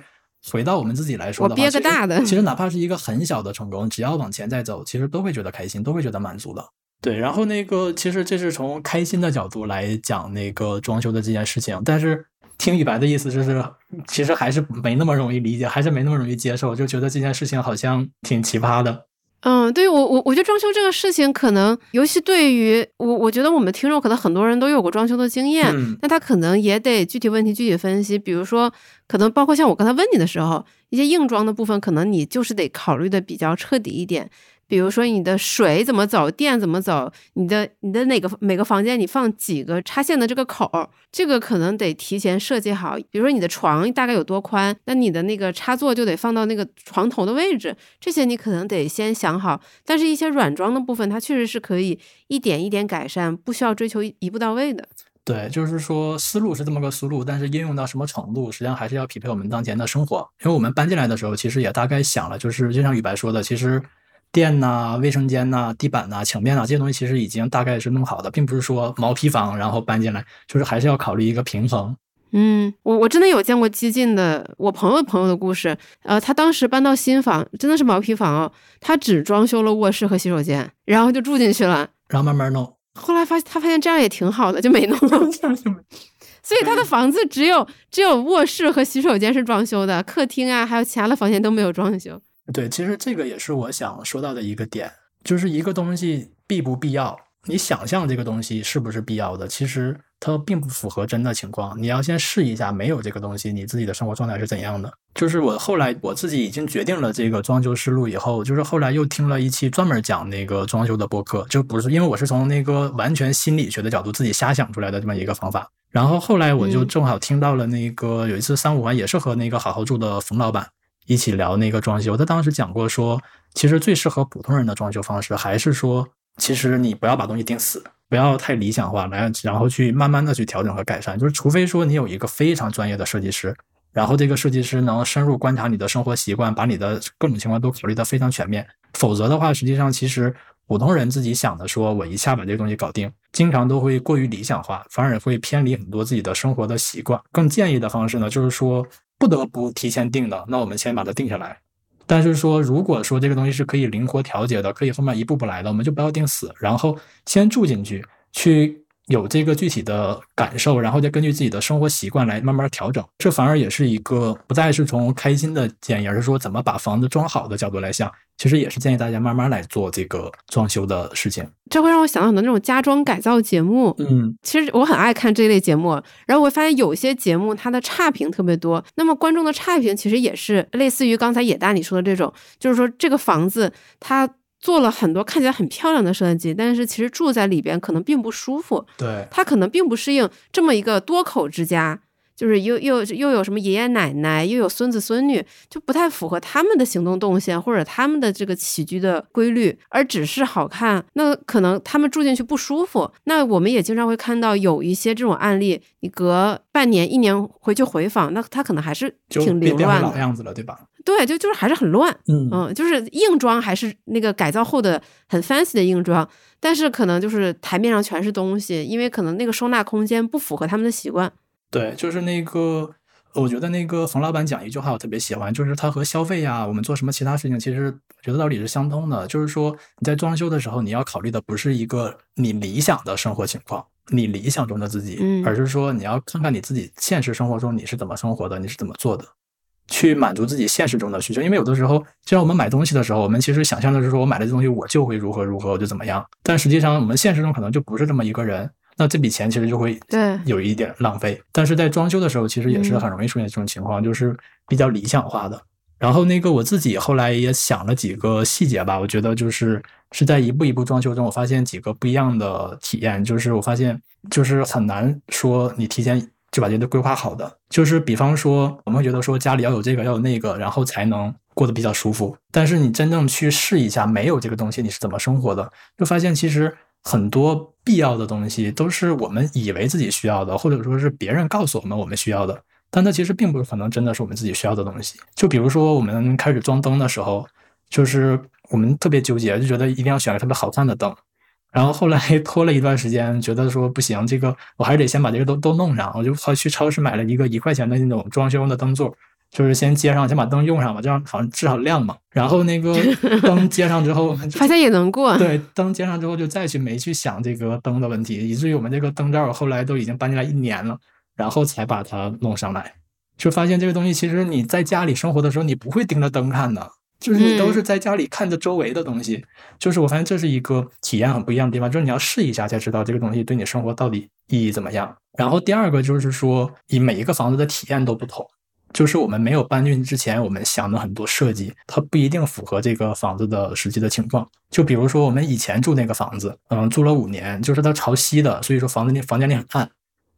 回到我们自己来说的话，我憋个大的。其实哪怕是一个很小的成功，只要往前再走，其实都会觉得开心，都会觉得满足的。对，然后那个其实这是从开心的角度来讲那个装修的这件事情。但是听雨白的意思就是，其实还是没那么容易理解，还是没那么容易接受，就觉得这件事情好像挺奇葩的。嗯，对我我我觉得装修这个事情，可能尤其对于我，我觉得我们听众可能很多人都有过装修的经验，嗯那他可能也得具体问题具体分析。比如说，可能包括像我刚才问你的时候，一些硬装的部分，可能你就是得考虑的比较彻底一点。比如说你的水怎么走，电怎么走，你的你的哪个每个房间你放几个插线的这个口儿，这个可能得提前设计好。比如说你的床大概有多宽，那你的那个插座就得放到那个床头的位置，这些你可能得先想好。但是，一些软装的部分，它确实是可以一点一点改善，不需要追求一步到位的。对，就是说思路是这么个思路，但是应用到什么程度，实际上还是要匹配我们当前的生活。因为我们搬进来的时候，其实也大概想了，就是就像宇白说的，其实电呐、卫生间呐、地板呐、墙面呐这些东西，其实已经大概是弄好的，并不是说毛坯房然后搬进来，就是还是要考虑一个平衡。嗯，我我真的有见过激进的，我朋友朋友的故事。呃，他当时搬到新房，真的是毛坯房哦，他只装修了卧室和洗手间，然后就住进去了。然后慢慢弄，后来发他发现这样也挺好的，就没弄了。[LAUGHS] 所以他的房子只有只有卧室和洗手间是装修的，客厅啊还有其他的房间都没有装修。对，其实这个也是我想说到的一个点，就是一个东西必不必要，你想象这个东西是不是必要的，其实它并不符合真的情况。你要先试一下，没有这个东西，你自己的生活状态是怎样的。就是我后来我自己已经决定了这个装修思路以后，就是后来又听了一期专门讲那个装修的播客，就不是因为我是从那个完全心理学的角度自己瞎想出来的这么一个方法。然后后来我就嗯正好听到了那个有一次三五环也是和那个好好住的冯老板。一起聊那个装修，他当时讲过说，其实最适合普通人的装修方式，还是说，其实你不要把东西定死，不要太理想化，来，然后去慢慢的去调整和改善。就是除非说你有一个非常专业的设计师，然后这个设计师能深入观察你的生活习惯，把你的各种情况都考虑得非常全面。否则的话，实际上其实普通人自己想的说，我一下把这个东西搞定，经常都会过于理想化，反而会偏离很多自己的生活的习惯。更建议的方式呢，就是说。不得不提前定的，那我们先把它定下来。但是说，如果说这个东西是可以灵活调节的，可以后面一步步来的，我们就不要定死，然后先住进去，去有这个具体的感受，然后再根据自己的生活习惯来慢慢调整。这反而也是一个不再是从开心的建议，而是说怎么把房子装好的角度来想。其实也是建议大家慢慢来做这个装修的事情。这会让我想到很多那种家装改造节目。嗯，其实我很爱看这一类节目，然后我会发现有些节目它的差评特别多。那么观众的差评其实也是类似于刚才野大你说的这种，就是说这个房子它做了很多看起来很漂亮的设计，但是其实住在里边可能并不舒服，对，他可能并不适应这么一个多口之家。就是又又又有什么爷爷奶奶，又有孙子孙女，就不太符合他们的行动动线或者他们的这个起居的规律，而只是好看，那可能他们住进去不舒服。那我们也经常会看到有一些这种案例，你隔半年、一年回去回访，那他可能还是挺凌乱的。样子了，对吧？对，就就是还是很乱。嗯嗯，就是硬装还是那个改造后的很 fancy 的硬装，但是可能就是台面上全是东西，因为可能那个收纳空间不符合他们的习惯。对，就是那个，我觉得那个冯老板讲一句话我特别喜欢，就是他和消费呀，我们做什么其他事情，其实我觉得道理是相通的。就是说你在装修的时候，你要考虑的不是一个你理想的生活情况，你理想中的自己，嗯而是说你要看看你自己现实生活中你是怎么生活的，你是怎么做的。去满足自己现实中的需求，因为有的时候，就像我们买东西的时候，我们其实想象的是说，我买了这东西，我就会如何如何，我就怎么样。但实际上，我们现实中可能就不是这么一个人。那这笔钱其实就会对有一点浪费。但是在装修的时候，其实也是很容易出现这种情况，就是比较理想化的。然后那个我自己后来也想了几个细节吧，我觉得就是是在一步一步装修中，我发现几个不一样的体验，就是我发现就是很难说你提前就把这些都规划好的，就是比方说我们会觉得说家里要有这个要有那个，然后才能过得比较舒服。但是你真正去试一下，没有这个东西你是怎么生活的，就发现其实很多必要的东西都是我们以为自己需要的，或者说是别人告诉我们我们需要的。但它其实并不是可能真的是我们自己需要的东西。就比如说我们开始装灯的时候，就是我们特别纠结，就觉得一定要选个特别好看的灯。然后后来 [LAUGHS] 拖了一段时间，觉得说不行，这个我还是得先把这个都都弄上。我就去超市买了一个一块钱的那种装修用的灯座，就是先接上，先把灯用上吧，这样好像至少亮嘛。然后那个灯接上之后，[LAUGHS] 发现也能过。对，灯接上之后就再去没去想这个灯的问题，以至于我们这个灯罩后来都已经搬进来一年了，然后才把它弄上来，就发现这个东西其实你在家里生活的时候，你不会盯着灯看的，就是你都是在家里看着周围的东西，就是我发现这是一个体验很不一样的地方，就是你要试一下才知道这个东西对你生活到底意义怎么样。然后第二个就是说，以每一个房子的体验都不同，就是我们没有搬进之前，我们想的很多设计，它不一定符合这个房子的实际的情况。就比如说我们以前住那个房子，嗯，住了五年，就是它朝西的，所以说房子里房间里很暗，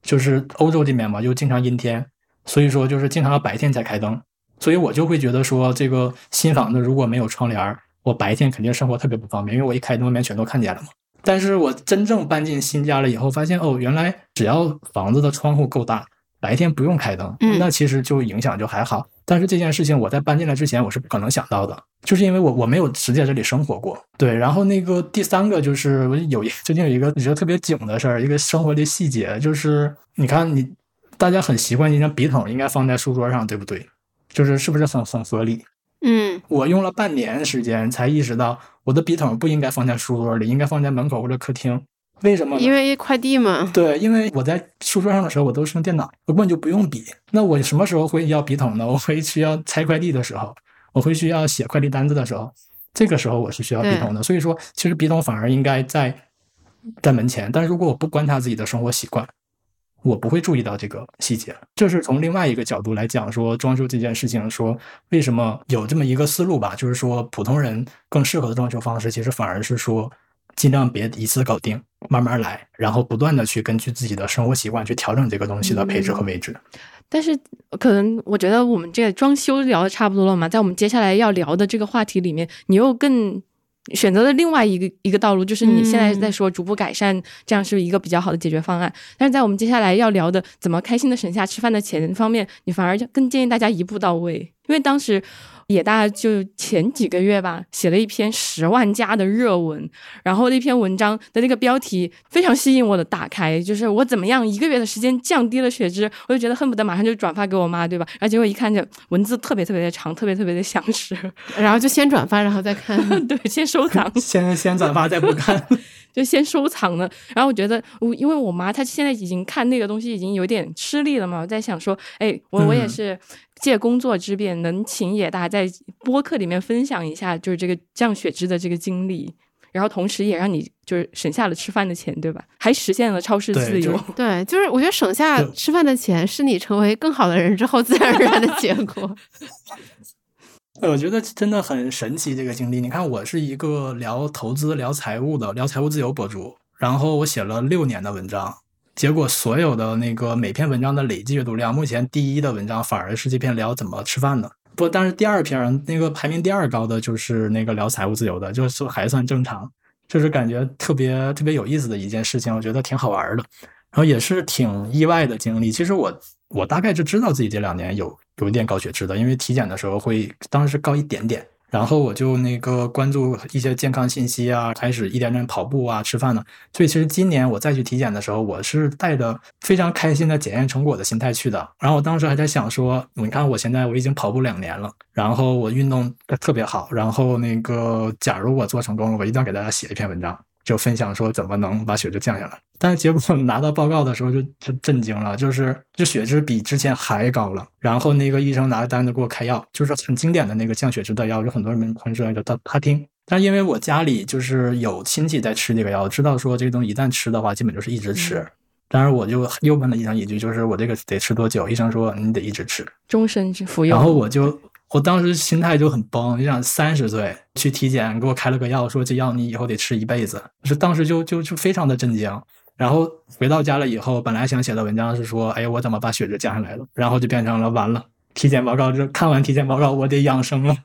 就是欧洲这边嘛，又经常阴天，所以说就是经常要白天才开灯。所以我就会觉得说，这个新房子如果没有窗帘，我白天肯定生活特别不方便，因为我一开灯外面全都看见了嘛。但是我真正搬进新家了以后，发现哦，原来只要房子的窗户够大，白天不用开灯，那其实就影响就还好。但是这件事情我在搬进来之前我是不可能想到的，就是因为我我没有实际在这里生活过。对，然后那个第三个就是我有最近有一个觉得特别囧的事儿，一个生活的细节，就是你看你大家很习惯，一张笔筒应该放在书桌上，对不对？就是是不是很很合理？嗯，我用了半年时间才意识到，我的笔筒不应该放在书桌里，应该放在门口或者客厅。为什么？因为快递嘛。对，因为我在书桌上的时候，我都是用电脑，我根本就不用笔。那我什么时候会要笔筒呢？我会需要拆快递的时候，我会需要写快递单子的时候，这个时候我是需要笔筒的。所以说，其实笔筒反而应该在在门前。但如果我不观察自己的生活习惯，我不会注意到这个细节，这是从另外一个角度来讲说装修这件事情，说为什么有这么一个思路吧，就是说普通人更适合的装修方式，其实反而是说尽量别一次搞定，慢慢来，然后不断的去根据自己的生活习惯去调整这个东西的配置和位置。但是可能我觉得我们这个装修聊的差不多了嘛，在我们接下来要聊的这个话题里面，你又更。选择了另外一个一个道路，就是你现在在说逐步改善，这样是一个比较好的解决方案。但是在我们接下来要聊的怎么开心的省下吃饭的钱方面，你反而更建议大家一步到位，因为当时。也大概就前几个月吧，写了一篇十万加的热文，然后那篇文章的那个标题非常吸引我的打开，就是我怎么样一个月的时间降低了血脂，我就觉得恨不得马上就转发给我妈，对吧？然后结果一看就文字特别特别的长，特别特别的详实，[LAUGHS] 然后就先转发，然后再看，[LAUGHS] 对，先收 [LAUGHS] 藏，先先转发再不看，就先收藏了。然后我觉得我因为我妈她现在已经看那个东西已经有点吃力了嘛，我在想说，哎，我我也是。借工作之便，能请野大在播客里面分享一下，就是这个降血脂的这个经历，然后同时也让你就是省下了吃饭的钱，对吧？还实现了超市自由。[LAUGHS] 对，就是我觉得省下吃饭的钱是你成为更好的人之后自然而然的结果。[LAUGHS] 我觉得真的很神奇这个经历。你看，我是一个聊投资、聊财务的、聊财务自由博主，然后我写了六年的文章。结果所有的那个每篇文章的累计阅读量，目前第一的文章反而是这篇聊怎么吃饭的。不，但是第二篇那个排名第二高的就是那个聊财务自由的，就是还算正常，就是感觉特别特别有意思的一件事情，我觉得挺好玩的，然后也是挺意外的经历。其实我我大概就知道自己这两年有有一点高血脂的，因为体检的时候会当时高一点点。然后我就那个关注一些健康信息啊，开始一点点跑步啊，吃饭呢。所以其实今年我再去体检的时候，我是带着非常开心的检验成果的心态去的。然后我当时还在想说，你看我现在我已经跑步两年了，然后我运动特别好，然后那个假如我做成功了，我一定要给大家写一篇文章。就分享说怎么能把血脂降下来，但是结果 [LAUGHS] 拿到报告的时候就就震惊了，就是这血脂比之前还高了。然后那个医生拿着单子给我开药，就是很经典的那个降血脂的药，有很多人喷出来就他他听。但因为我家里就是有亲戚在吃这个药，知道说这个东西一旦吃的话，基本就是一直吃。当然我就又问了医生一句，就是我这个得吃多久？医生说你得一直吃，终身服用。然后我就。我当时心态就很崩，就想三十岁去体检，给我开了个药，说这药你以后得吃一辈子。是当时就就就非常的震惊。然后回到家了以后，本来想写的文章是说，哎呀，我怎么把血脂降下来了？然后就变成了完了，体检报告就看完体检报告，我得养生了，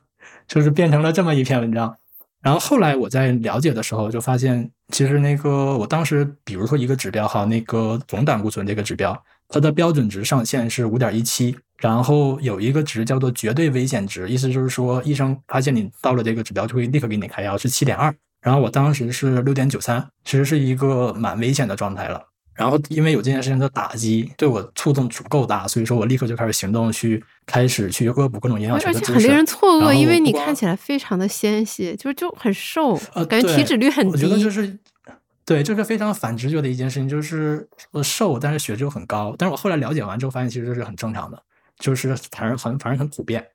就是变成了这么一篇文章。然后后来我在了解的时候，就发现其实那个我当时，比如说一个指标哈，那个总胆固醇这个指标，它的标准值上限是五点一七。然后有一个值叫做绝对危险值，意思就是说，医生发现你到了这个指标，就会立刻给你开药，是七点二。然后我当时是六点九三，其实是一个蛮危险的状态了。然后因为有这件事情的打击，对我触动足够大，所以说我立刻就开始行动，去开始去恶补各种营养学的知识。很令人错愕，因为你看起来非常的纤细，就是就很瘦，感觉体脂率很低。我觉得就是，对，这是非常反直觉的一件事情，就是我瘦，但是血脂又很高。但是我后来了解完之后，发现其实这是很正常的。就是反正很反正很普遍，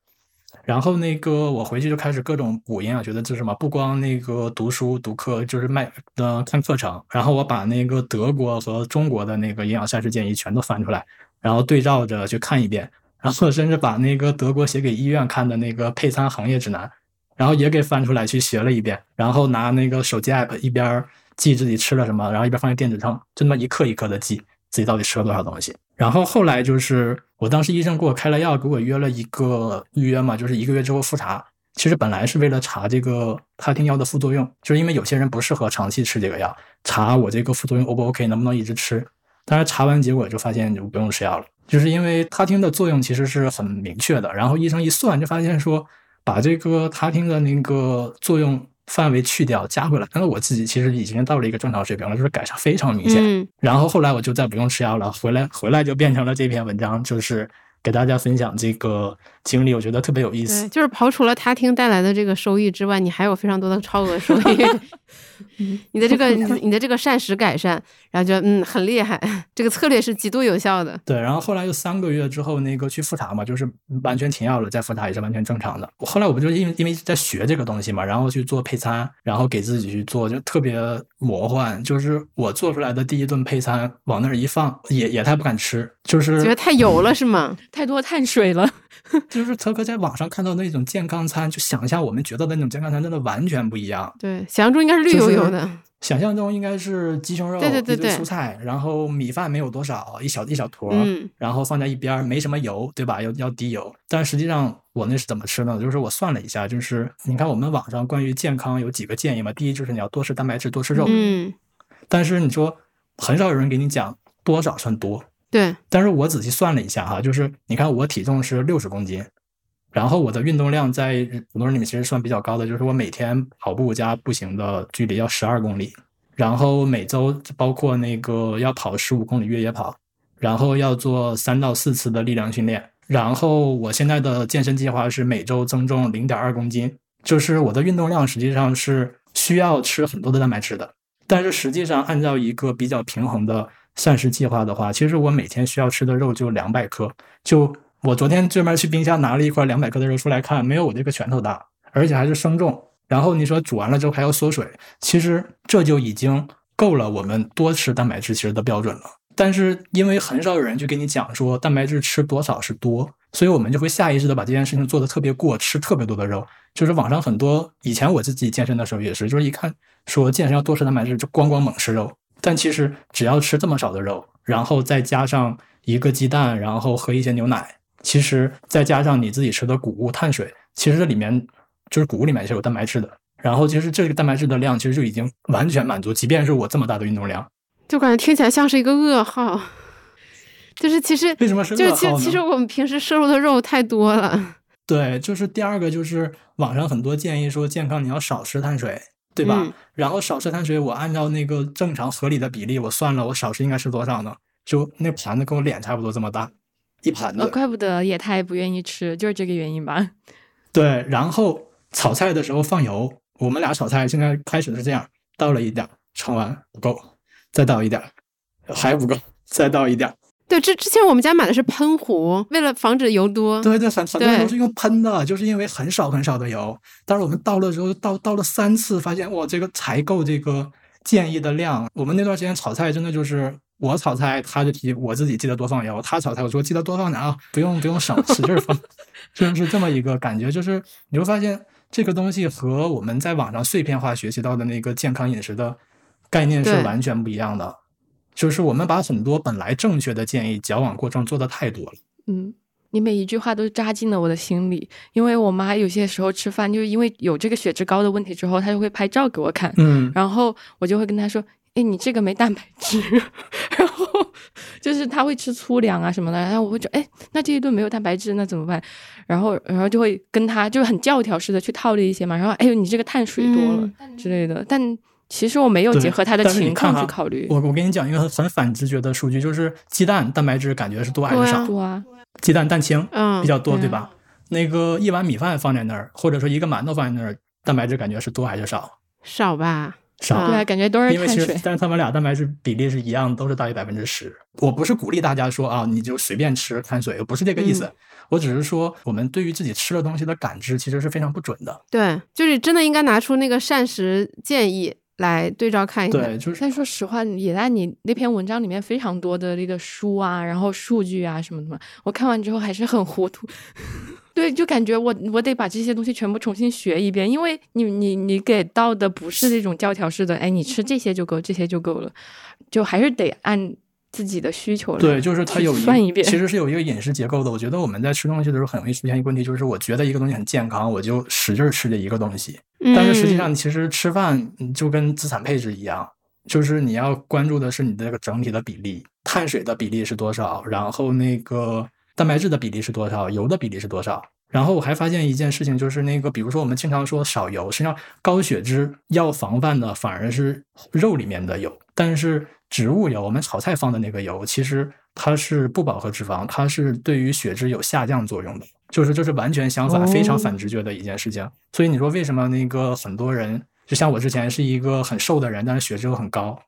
然后那个我回去就开始各种补营养学的知识嘛，不光那个读书读课，就是卖呃看课程。然后我把那个德国和中国的那个营养膳食建议全都翻出来，然后对照着去看一遍。然后甚至把那个德国写给医院看的那个配餐行业指南，然后也给翻出来去学了一遍。然后拿那个手机 app 一边记自己吃了什么，然后一边放在电子秤，就那么一克一克的记自己到底吃了多少东西。然后后来就是我当时医生给我开了药，给我约了一个预约嘛，就是一个月之后复查。其实本来是为了查这个他汀药的副作用，就是因为有些人不适合长期吃这个药，查我这个副作用 O 不 OK，能不能一直吃。但是查完结果就发现就不用吃药了，就是因为他汀的作用其实是很明确的。然后医生一算就发现说，把这个他汀的那个作用。范围去掉，加回来。但是我自己其实已经到了一个正常水平了，就是改善非常明显。嗯，然后后来我就再不用吃药了，回来回来就变成了这篇文章，就是给大家分享这个经历，我觉得特别有意思。就是刨除了他听带来的这个收益之外，你还有非常多的超额收益。[LAUGHS] 你的这个你的这个膳食改善，然后就嗯很厉害，[LAUGHS] 这个策略是极度有效的。对，然后后来又三个月之后那个去复查嘛，就是完全停药了，再复查也是完全正常的。后来我不就因为因为在学这个东西嘛，然后去做配餐，然后给自己去做，就特别魔幻。就是我做出来的第一顿配餐往那儿一放，也也太不敢吃，就是觉得太油了是吗？[LAUGHS] 太多碳水了。[LAUGHS] 就是特哥在网上看到那种健康餐，就想象我们觉得的那种健康餐，真的完全不一样。对，想象中应该是绿油油的。[LAUGHS] 想象中应该是鸡胸肉、对对对对蔬菜，然后米饭没有多少，一小一小坨，嗯然后放在一边，没什么油，对吧？要要低油。但实际上我那是怎么吃呢？就是我算了一下，就是你看我们网上关于健康有几个建议嘛，第一就是你要多吃蛋白质，多吃肉。嗯，但是你说很少有人给你讲多少算多。对，但是我仔细算了一下哈，就是你看我体重是六十公斤，然后我的运动量在普通人里面其实算比较高的，就是我每天跑步加步行的距离要十二公里，然后每周包括那个要跑十五公里越野跑，然后要做三到四次的力量训练，然后我现在的健身计划是每周增重零点二公斤，就是我的运动量实际上是需要吃很多的蛋白质的，但是实际上按照一个比较平衡的膳食计划的话，其实我每天需要吃的肉就两百克。就我昨天专门去冰箱拿了一块两百克的肉出来看，没有我这个拳头大，而且还是生重。然后你说煮完了之后还要缩水，其实这就已经够了我们多吃蛋白质其实的标准了。但是因为很少有人去跟你讲说蛋白质吃多少是多，所以我们就会下意识的把这件事情做得特别过，吃特别多的肉。就是网上很多以前我自己健身的时候也是，就是一看说健身要多吃蛋白质，就咣咣猛吃肉。但其实只要吃这么少的肉，然后再加上一个鸡蛋，然后喝一些牛奶，其实再加上你自己吃的谷物碳水，其实这里面就是谷物里面是有蛋白质的。然后其实这个蛋白质的量其实就已经完全满足，即便是我这么大的运动量，就感觉听起来像是一个噩耗。就是其实为什么是就是其噩耗呢其实我们平时摄入的肉太多了，对，就是第二个就是网上很多建议说健康你要少吃碳水，对吧？嗯然后少吃碳水，我按照那个正常合理的比例，我算了，我少吃应该是多少呢？就那盘子跟我脸差不多这么大，一盘子。呃，怪不得野太不愿意吃，就是这个原因吧。[LAUGHS] 对，然后炒菜的时候放油，我们俩炒菜现在开始是这样，倒了一点，盛完不够，再倒一点，还不够，再倒一点儿。对，之之前我们家买的是喷壶，为了防止油多。对对，很很多人对都是用喷的，就是因为很少很少的油。但是我们倒了之后，倒倒了三次，发现哇，这个才够这个建议的量。我们那段时间炒菜真的就是我炒菜，他就提我自己记得多放油；他炒菜，我说记得多放点啊，不用不用省，使劲儿放，[LAUGHS] 就是这么一个感觉。就是你会发现这个东西和我们在网上碎片化学习到的那个健康饮食的概念是完全不一样的。就是我们把很多本来正确的建议矫枉过正做的太多了。嗯，你每一句话都扎进了我的心里，因为我妈有些时候吃饭，就是因为有这个血脂高的问题之后，她就会拍照给我看，嗯，然后我就会跟她说。哎，你这个没蛋白质，[LAUGHS] 然后就是她会吃粗粮啊什么的，然后我会觉得，哎，那这一顿没有蛋白质，那怎么办？然后，然后就会跟她就很教条式的去套了一些嘛，然后，哎呦，你这个碳水多了、之类的，但其实我没有结合它的情况去考虑。我我跟你讲一个很很反直觉的数据，就是鸡蛋蛋白质感觉是多还是少？多啊，鸡蛋蛋清嗯比较多，对吧？那个一碗米饭放在那儿，或者说一个馒头放在那儿，蛋白质感觉是多还是少？少吧？少。啊对啊，感觉都是因为其实碳水，。但是他们俩蛋白质比例是一样，都是大于百分之十。我不是鼓励大家说啊，你就随便吃碳水，不是这个意思。嗯我只是说，我们对于自己吃的东西的感知其实是非常不准的。对，就是真的应该拿出那个膳食建议来对照看一下。对，就是但说实话，也在你那篇文章里面非常多的那个书啊，然后数据啊什么的嘛，我看完之后还是很糊涂。[LAUGHS] 对，就感觉我我得把这些东西全部重新学一遍，因为你你你给到的不是那种教条式的，哎，你吃这些就够，这些就够了，就还是得按自己的需求来对，就是它去有算一遍。其实是有一个饮食结构的。我觉得我们在吃东西的时候很容易出现一个问题，就是我觉得一个东西很健康，我就使劲儿吃这一个东西。嗯，但是实际上，其实吃饭嗯就跟资产配置一样，就是你要关注的是你的这个整体的比例，碳水的比例是多少，然后那个蛋白质的比例是多少，油的比例是多少。然后我还发现一件事情，就是那个，比如说我们经常说少油，实际上高血脂要防范的反而是肉里面的油，但是植物油，我们炒菜放的那个油，其实它是不饱和脂肪，它是对于血脂有下降作用的，就是这是完全相反，非常反哦直觉的一件事情。所以你说为什么那个很多人，就像我之前是一个很瘦的人，但是血脂又很高，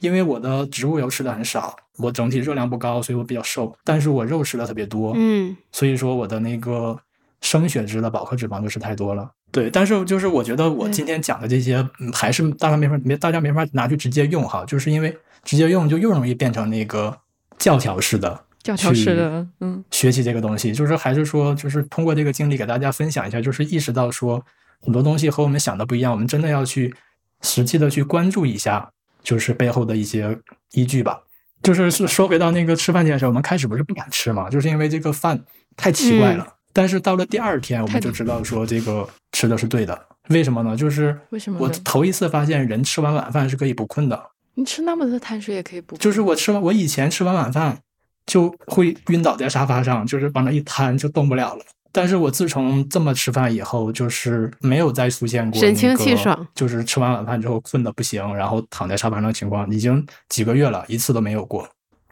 因为我的植物油吃的很少，我整体热量不高，所以我比较瘦，但是我肉吃的特别多，嗯所以说我的那个升血脂的饱和脂肪就吃太多了。对，但是就是我觉得我今天讲的这些，嗯还是大家没法没大家没法拿去直接用哈，就是因为直接用就又容易变成那个教条式的教条式去的，嗯，学习这个东西，就是还是说，就是通过这个经历给大家分享一下，就是意识到说很多东西和我们想的不一样，我们真的要去实际的去关注一下，就是背后的一些依据吧。就是是说回到那个吃饭这件事，我们开始不是不敢吃嘛，就是因为这个饭太奇怪了。但是到了第二天，我们就知道说这个吃的是对的。为什么呢？就是我为什么我头一次发现人吃完晚饭是可以不困的。你吃那么多碳水也可以不？就是我吃完，我以前吃完晚饭就会晕倒在沙发上，就是往那一瘫就动不了了。但是我自从这么吃饭以后，就是没有再出现过、神清气爽，就是吃完晚饭之后困的不行，然后躺在沙发上的情况，已经几个月了，一次都没有过。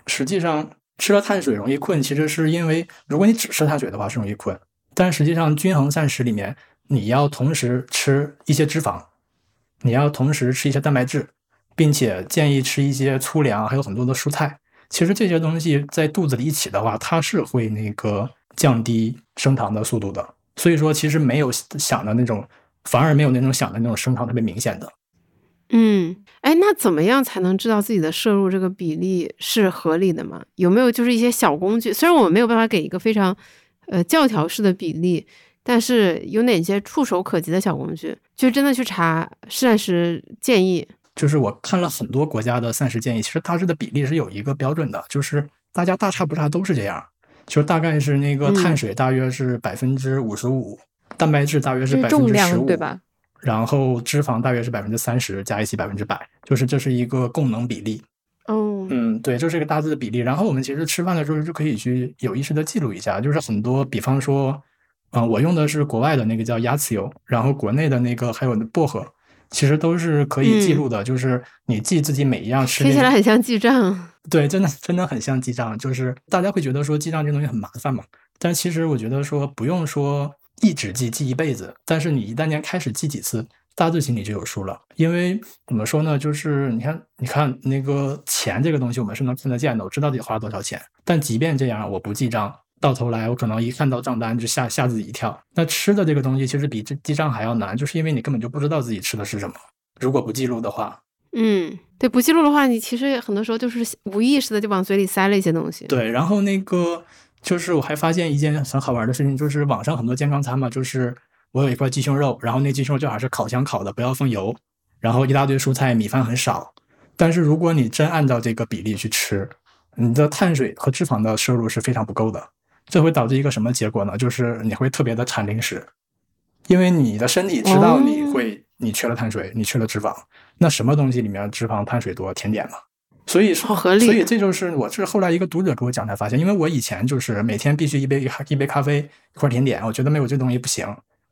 实际上，吃了碳水容易困，其实是因为如果你只吃碳水的话是容易困，但实际上均衡膳食里面你要同时吃一些脂肪，你要同时吃一些蛋白质，并且建议吃一些粗粮，还有很多的蔬菜。其实这些东西在肚子里一起的话，它是会那个降低升糖的速度的。所以说，其实没有想的那种，反而没有那种想的那种升糖特别明显的。嗯，哎，那怎么样才能知道自己的摄入这个比例是合理的吗？有没有就是一些小工具？虽然我们没有办法给一个非常呃教条式的比例，但是有哪些触手可及的小工具？就真的去查膳食建议。就是我看了很多国家的膳食建议，其实大致的比例是有一个标准的，就是大家大差不差都是这样，就大概是那个嗯碳水大约是百分之五十五，蛋白质大约是就是百分重之十五，量对吧？然后脂肪大约是百分之三十，加一起百分之百，就是这是一个供能比例。哦，嗯，对，这是一个大致的比例。然后我们其实吃饭的时候就可以去有意识的记录一下，就是很多，比方说，嗯、我用的是国外的那个叫鸭刺油，然后国内的那个还有薄荷，其实都是可以记录的。就是你记自己每一样吃听，起来很像记账。[LAUGHS] 对，真的真的很像记账。就是大家会觉得说记账这东西很麻烦嘛，但其实我觉得说不用说一直记记一辈子，但是你一旦年开始记几次，大致心里就有数了。因为怎么说呢，就是你看，你看那个钱这个东西，我们是能看得见的，我知道自己花了多少钱。但即便这样，我不记账，到头来我可能一看到账单就吓吓自己一跳。那吃的这个东西其实比这记账还要难，就是因为你根本就不知道自己吃的是什么。如果不记录的话，嗯，对，不记录的话，你其实很多时候就是无意识的就往嘴里塞了一些东西。对，然后那个就是我还发现一件很好玩的事情，就是网上很多健康餐嘛，就是我有一块鸡胸肉，然后那鸡胸肉最好是烤箱烤的，不要放油，然后一大堆蔬菜，米饭很少。但是如果你真按照这个比例去吃，你的碳水和脂肪的摄入是非常不够的，这会导致一个什么结果呢？就是你会特别的馋零食，因为你的身体知道你哦会、你缺了碳水，你缺了脂肪，那什么东西里面脂肪、碳水多？甜点嘛。所以好合理所以这就是我是后来一个读者给我讲才发现，因为我以前就是每天必须一杯一杯咖啡一块甜点，我觉得没有这东西不行。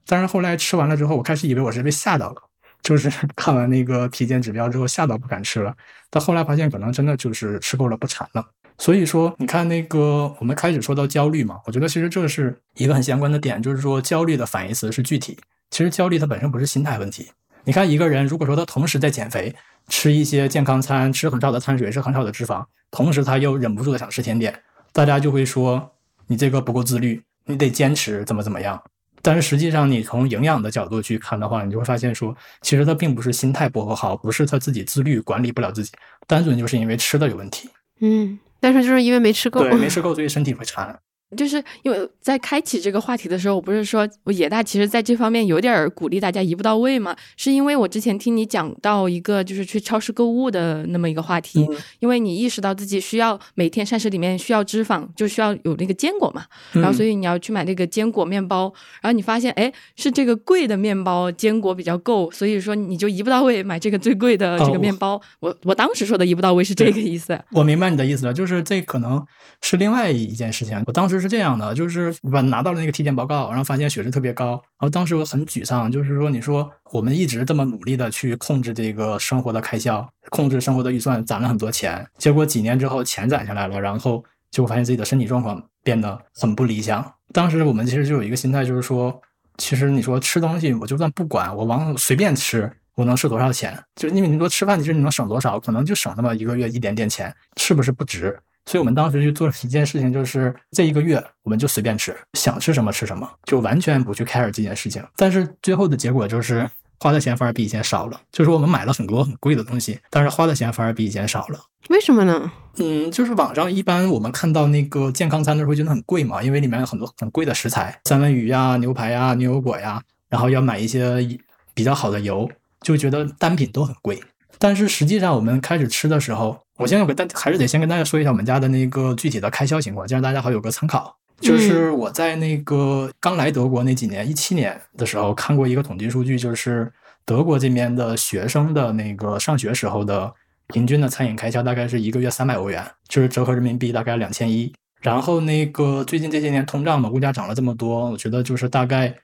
但是后来吃完了之后，我开始以为我是被吓到了，就是 [LAUGHS] 看完那个体检指标之后吓到不敢吃了。但后来发现可能真的就是吃够了不馋了。所以说，你看那个我们开始说到焦虑嘛，我觉得其实这是一个很相关的点，就是说焦虑的反义词是具体。其实焦虑它本身不是心态问题，你看一个人，如果说他同时在减肥，吃一些健康餐，吃很少的碳水，吃很少的脂肪，同时他又忍不住的想吃甜点，大家就会说你这个不够自律，你得坚持怎么怎么样。但是实际上，你从营养的角度去看的话，你就会发现说，其实他并不是心态不够好，不是他自己自律管理不了自己，单纯就是因为吃的有问题。嗯，但是就是因为没吃够，对，没吃够，所以身体会馋。就是因为在开启这个话题的时候，我不是说我野大其实在这方面有点鼓励大家一步到位嘛？是因为我之前听你讲到一个就是去超市购物的那么一个话题，因为你意识到自己需要每天膳食里面需要脂肪，就需要有那个坚果嘛，然后所以你要去买那个坚果面包，然后你发现哎是这个贵的面包坚果比较够，所以说你就一步到位买这个最贵的这个面包。我我当时说的一步到位是这个意思。我明白你的意思了，就是这可能是另外一件事情。我当时。是这样的，就是我拿到了那个体检报告，然后发现血脂特别高，然后当时我很沮丧，就是说，你说我们一直这么努力的去控制这个生活的开销，控制生活的预算，攒了很多钱，结果几年之后钱攒下来了，然后就发现自己的身体状况变得很不理想。当时我们其实就有一个心态，就是说，其实你说吃东西，我就算不管，我往随便吃，我能吃多少钱？就是因为你说吃饭，其实你能省多少？可能就省那么一个月一点点钱，是不是不值？所以我们当时就做了一件事情，就是这一个月我们就随便吃，想吃什么吃什么，就完全不去 care 这件事情。但是最后的结果就是花的钱反而比以前少了。就是我们买了很多很贵的东西，但是花的钱反而比以前少了。为什么呢？嗯，就是网上一般我们看到那个健康餐的时候觉得很贵嘛，因为里面有很多很贵的食材，三文鱼呀、牛排呀、牛油果呀，然后要买一些比较好的油，就觉得单品都很贵。但是实际上我们开始吃的时候，我先给大还是得先跟大家说一下我们家的那个具体的开销情况，这样大家好有个参考。就是我在那个刚来德国那几年，一七年的时候看过一个统计数据，就是德国这边的学生的那个上学时候的平均的餐饮开销大概是一个月三百欧元，就是折合人民币大概两千一。然后那个最近这些年通胀嘛，物价涨了这么多，我觉得就是大概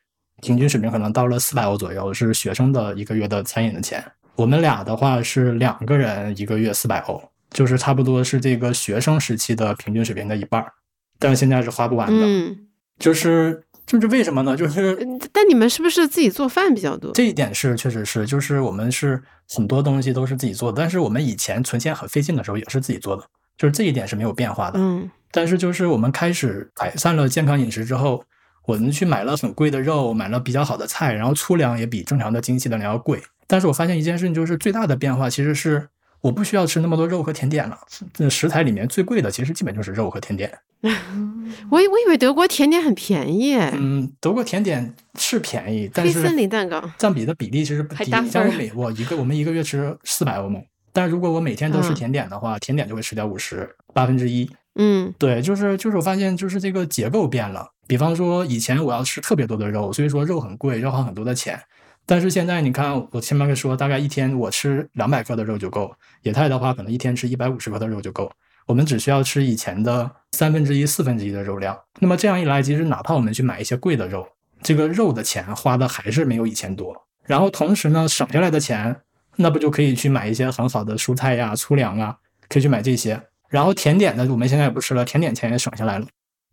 平均水平可能到了四百欧左右，是学生的一个月的餐饮的钱。我们俩的话是两个人一个月四百欧。就是差不多是这个学生时期的平均水平的一半儿，但是现在是花不完的。嗯，就是就是为什么呢？就是但你们是不是自己做饭比较多？这一点是确实是，就是我们是很多东西都是自己做的。但是我们以前存钱很费劲的时候也是自己做的，就是这一点是没有变化的。嗯，但是就是我们开始改善了健康饮食之后，我们去买了很贵的肉，买了比较好的菜，然后粗粮也比正常的精细的粮要贵。但是我发现一件事情，就是最大的变化其实是。我不需要吃那么多肉和甜点了。这食材里面最贵的，其实基本就是肉和甜点。[LAUGHS] 我我以为德国甜点很便宜。嗯，德国甜点是便宜，但是森林蛋糕占比的比例其实不低。像我每我一个我们一个月吃四百欧嘛，但如果我每天都吃甜点的话，甜点就会吃掉五十八分之一。嗯，对，就是就是我发现就是这个结构变了。比方说以前我要吃特别多的肉，所以说肉很贵，要花很多的钱。但是现在你看，我前面说，大概一天我吃两百克的肉就够。野菜的话，可能一天吃一百五十克的肉就够。我们只需要吃以前的三分之一、四分之一的肉量。那么这样一来，其实哪怕我们去买一些贵的肉，这个肉的钱花的还是没有以前多。然后同时呢，省下来的钱，那不就可以去买一些很好的蔬菜呀、粗粮啊，可以去买这些。然后甜点呢，我们现在也不吃了，甜点钱也省下来了。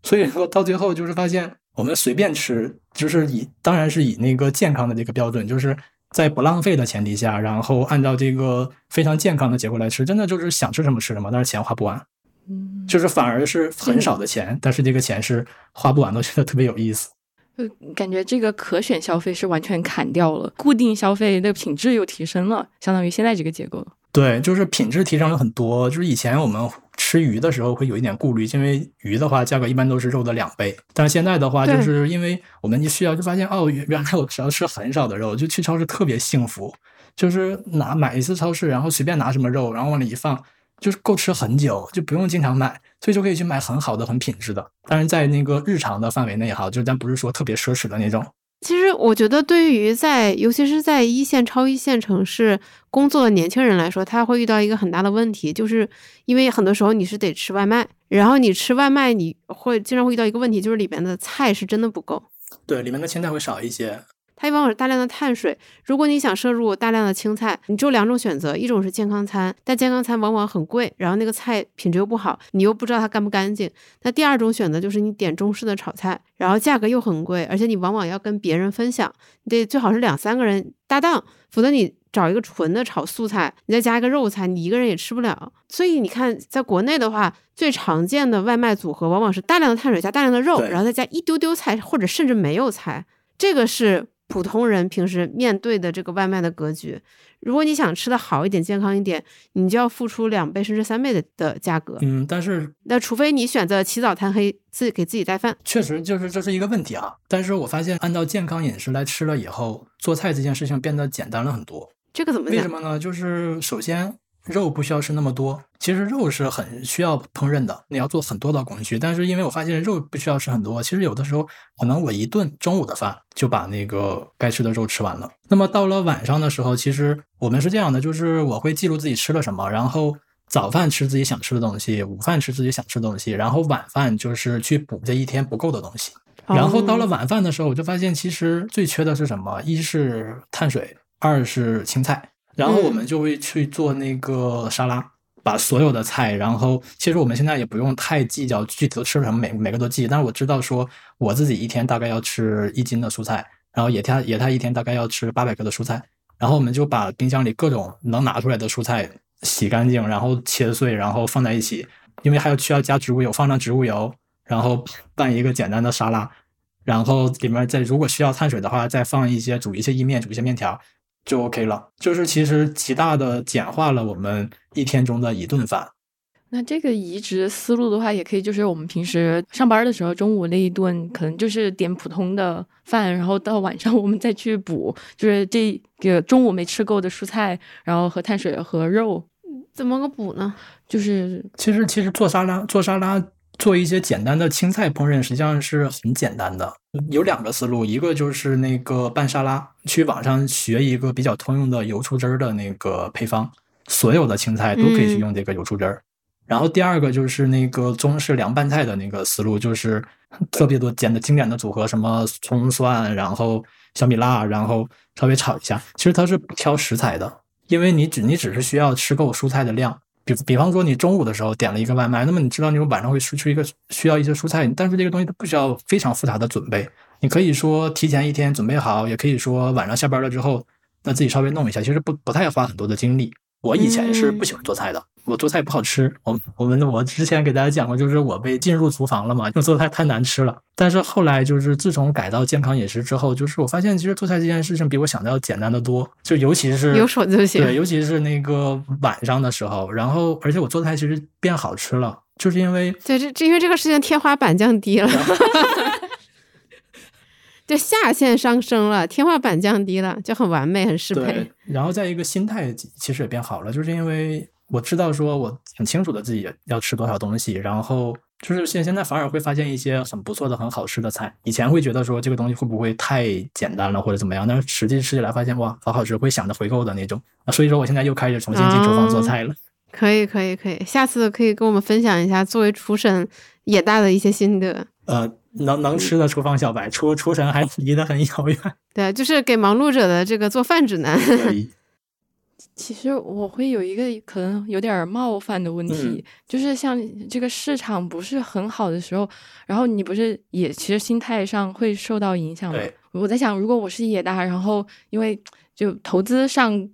所以说到最后就是发现。我们随便吃，就是以当然是以那个健康的这个标准，就是在不浪费的前提下，然后按照这个非常健康的结构来吃，真的就是想吃什么吃什么，但是钱花不完，嗯，就是反而是很少的钱，但是这个钱是花不完的，觉得特别有意思。就感觉这个可选消费是完全砍掉了，固定消费的品质又提升了，相当于现在这个结构。对，就是品质提升了很多。就是以前我们吃鱼的时候会有一点顾虑，因为鱼的话价格一般都是肉的两倍。但是现在的话，就是因为我们一需要就发现哦，原来我只要吃很少的肉，就去超市特别幸福。就是拿买一次超市，然后随便拿什么肉，然后往里一放，就是够吃很久，就不用经常买，所以就可以去买很好的、很品质的。当然在那个日常的范围内也好，就咱不是说特别奢侈的那种。其实我觉得，对于在尤其是在一线、超一线城市工作的年轻人来说，他会遇到一个很大的问题，就是因为很多时候你是得吃外卖，然后你吃外卖，你会经常会遇到一个问题，就是里面的菜是真的不够。对，里面的青菜会少一些。它往往是大量的碳水。如果你想摄入大量的青菜，你只有两种选择，一种是健康餐，但健康餐往往很贵，然后那个菜品质又不好，你又不知道它干不干净。那第二种选择就是你点中式的炒菜，然后价格又很贵，而且你往往要跟别人分享，你得最好是两三个人搭档，否则你找一个纯的炒素菜，你再加一个肉菜，你一个人也吃不了。所以你看，在国内的话，最常见的外卖组合往往是大量的碳水加大量的肉，然后再加一丢丢菜，或者甚至没有菜。这个是普通人平时面对的这个外卖的格局。如果你想吃的好一点、健康一点，你就要付出两倍甚至三倍的的价格。嗯，但是那除非你选择起早贪黑，自己给自己带饭。确实就是这是一个问题啊。但是我发现按照健康饮食来吃了以后，做菜这件事情变得简单了很多。这个怎么为什？么呢？就是首先肉不需要吃那么多，其实肉是很需要烹饪的，你要做很多道工序。但是因为我发现肉不需要吃很多，其实有的时候可能我一顿中午的饭就把那个该吃的肉吃完了。那么到了晚上的时候，其实我们是这样的，就是我会记录自己吃了什么，然后。早饭吃自己想吃的东西，午饭吃自己想吃的东西，然后晚饭就是去补这一天不够的东西。然后到了哦晚饭的时候，我就发现其实最缺的是什么？一是碳水，二是青菜。然后我们就会去做那个沙拉，把所有的菜，然后其实我们现在也不用太计较具体都吃什么，每每个都记。但是我知道说我自己一天大概要吃一斤的蔬菜，然后野太野太一天大概要吃八百克的蔬菜。然后我们就把冰箱里各种能拿出来的蔬菜洗干净，然后切碎，然后放在一起，因为还要需要加植物油，放上植物油，然后拌一个简单的沙拉，然后里面再如果需要碳水的话，再放一些煮一些意面，煮一些面条就 OK 了。就是其实极大的简化了我们一天中的一顿饭。那这个移植思路的话，也可以就是我们平时上班的时候，中午那一顿可能就是点普通的饭，然后到晚上我们再去补，就是这个中午没吃够的蔬菜，然后和碳水和肉，怎么个补呢？就是其实其实做沙拉做沙拉做一些简单的青菜烹饪，实际上是很简单的。有两个思路，一个就是那个拌沙拉，去网上学一个比较通用的油醋汁儿的那个配方，所有的青菜都可以去用这个油醋汁儿。然后第二个就是那个中式凉拌菜的那个思路，就是 [LAUGHS] 特别多简的经典的组合，什么葱蒜，然后小米辣，然后稍微炒一下。其实它是不挑食材的，因为你只你只是需要吃够蔬菜的量。比方说你中午的时候点了一个外卖，那么你知道你晚上会输出一个需要一些蔬菜，但是这个东西它不需要非常复杂的准备，你可以说提前一天准备好，也可以说晚上下班了之后，那自己稍微弄一下，其实不不太花很多的精力。我以前是不喜欢做菜的，我做菜不好吃。我我们我之前给大家讲过，就是我被进入厨房了嘛，因为做菜太难吃了。但是后来就是自从改到健康饮食之后，就是我发现其实做菜这件事情比我想的要简单的多，就尤其是有手就行对，尤其是那个晚上的时候，然后而且我做菜其实变好吃了，就是因为对，这这因为这个事情天花板降低了，[LAUGHS] 就下限上升了，天花板降低了，就很完美，很适配。，然后再一个心态其实也变好了，就是因为我知道说我很清楚的自己要吃多少东西，然后就是现现在反而会发现一些很不错的、很好吃的菜。以前会觉得说这个东西会不会太简单了或者怎么样，但是实际吃起来发现哇，好好吃，会想着回购的那种。啊所以说我现在又开始重新进厨房做菜了。[LAUGHS] 可以，可以，可以，下次可以跟我们分享一下作为厨神野大的一些心得。呃，能能吃的厨房小白，厨厨神还离得很遥远。对，就是给忙碌者的这个做饭指南。[LAUGHS] 可以，其实我会有一个可能有点冒犯的问题，嗯就是像这个市场不是很好的时候，然后你不是也其实心态上会受到影响吗？我在想，如果我是野大，然后因为就投资上。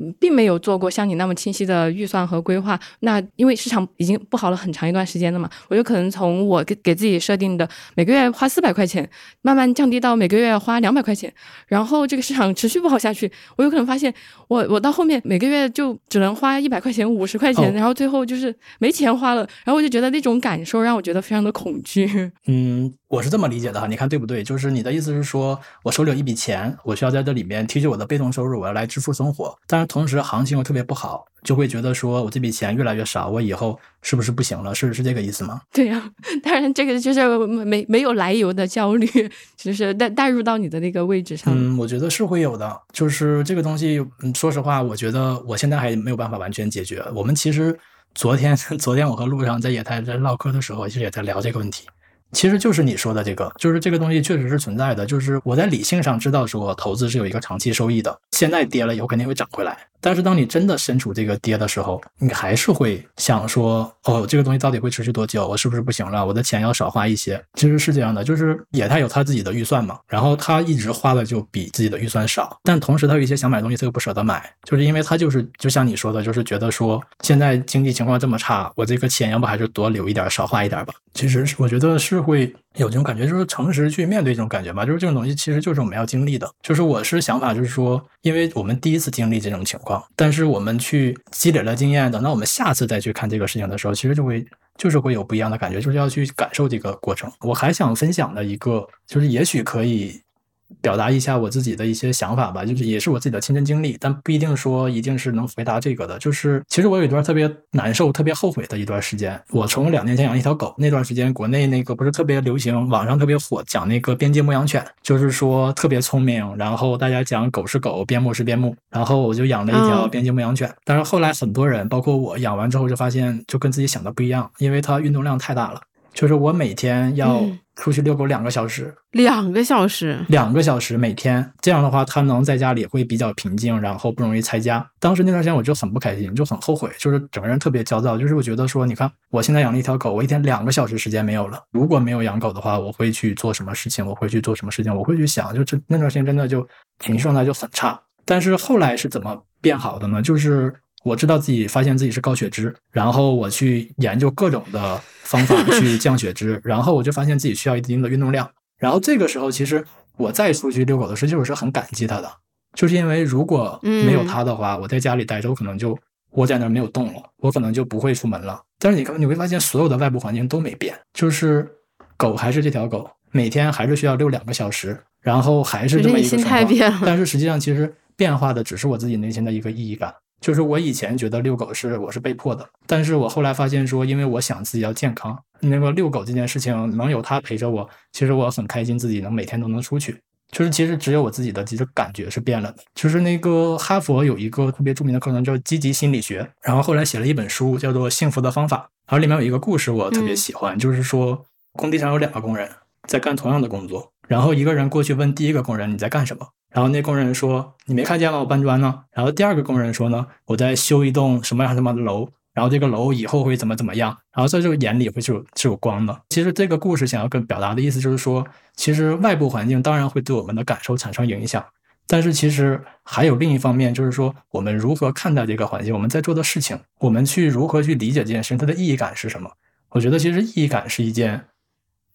嗯并没有做过像你那么清晰的预算和规划，那因为市场已经不好了很长一段时间了嘛，我就可能从我给给自己设定的每个月花四百块钱，慢慢降低到每个月花两百块钱，然后这个市场持续不好下去，我有可能发现我我到后面每个月就只能花一百块钱、五十块钱，哦然后最后就是没钱花了，然后我就觉得那种感受让我觉得非常的恐惧。嗯，我是这么理解的哈，你看对不对？就是你的意思是说，我手里有一笔钱，我需要在这里面提取我的被动收入，我要来支付生活。但是同时行情又特别不好，就会觉得说我这笔钱越来越少，我以后是不是不行了？是是这个意思吗？[LAUGHS] 对呀、当然这个就是没没有来由的焦虑，就是带带入到你的那个位置上。嗯，我觉得是会有的。就是这个东西，嗯，说实话，我觉得我现在还没有办法完全解决。我们其实昨天 [LAUGHS] 昨天我和路上在野台在唠嗑的时候，其实也在聊这个问题。其实就是你说的这个，就是这个东西确实是存在的。就是我在理性上知道说投资是有一个长期收益的，现在跌了以后肯定会涨回来。但是当你真的身处这个跌的时候，你还是会想说，哦，这个东西到底会持续多久？我是不是不行了？我的钱要少花一些。其实是这样的，就是也他有他自己的预算嘛，然后他一直花的就比自己的预算少，但同时他有一些想买东西他又不舍得买，就是因为他就是就像你说的，就是觉得说现在经济情况这么差，我这个钱要不还是多留一点，少花一点吧。其实我觉得是会。有这种感觉，就是诚实去面对这种感觉吧。就是这种东西，其实就是我们要经历的。就是我是想法，就是说，因为我们第一次经历这种情况，但是我们去积累了经验，等到我们下次再去看这个事情的时候，其实就会就是会有不一样的感觉，就是要去感受这个过程。我还想分享的一个，就是也许可以。表达一下我自己的一些想法吧，就是也是我自己的亲身经历，但不一定说一定是能回答这个的。就是其实我有一段特别难受、特别后悔的一段时间。我从两年前养一条狗，那段时间国内那个不是特别流行，网上特别火，讲那个边境牧羊犬，就是说特别聪明，然后大家讲狗是狗，边牧是边牧，然后我就养了一条边境牧羊犬。但是后来很多人，包括我养完之后就发现，就跟自己想的不一样，因为它运动量太大了。就是我每天要出去遛狗两个小时，两个小时，两个小时每天。这样的话，它能在家里会比较平静，然后不容易拆家。当时那段时间我就很不开心，就很后悔，就是整个人特别焦躁。就是我觉得说，你看我现在养了一条狗，我一天两个小时时间没有了。如果没有养狗的话，我会去做什么事情？我会去做什么事情？我会去想，就这那段时间真的就情绪状态就很差。但是后来是怎么变好的呢？就是。我知道自己发现自己是高血脂，然后我去研究各种的方法去 [LAUGHS] 降血脂，然后我就发现自己需要一定的运动量。然后这个时候，其实我再出去遛狗的时候，其实我是很感激他的，就是因为如果没有他的话，我在家里待着，我可能就窝在那儿没有动了，我可能就不会出门了。但是你可能你会发现，所有的外部环境都没变，就是狗还是这条狗，每天还是需要遛两个小时，然后还是这么一个心态。但是实际上，其实变化的只是我自己内心的一个意义感。就是我以前觉得遛狗是我是被迫的，但是我后来发现说，因为我想自己要健康，那个遛狗这件事情能有它陪着我，其实我很开心，自己能每天都能出去。就是其实只有我自己的其实感觉是变了的。就是那个哈佛有一个特别著名的课程叫积极心理学，然后后来写了一本书叫做《幸福的方法》，然后里面有一个故事我特别喜欢，就是说工地上有两个工人在干同样的工作，然后一个人过去问第一个工人你在干什么？然后那工人说：“你没看见吗？我搬砖呢。”然后第二个工人说：“呢，我在修一栋什么样什么的楼。然后这个楼以后会怎么怎么样？然后在这个眼里会是有是有光的。其实这个故事想要跟表达的意思就是说，其实外部环境当然会对我们的感受产生影响，但是其实还有另一方面，就是说我们如何看待这个环境，我们在做的事情，我们去如何去理解这件事情，它的意义感是什么？我觉得其实意义感是一件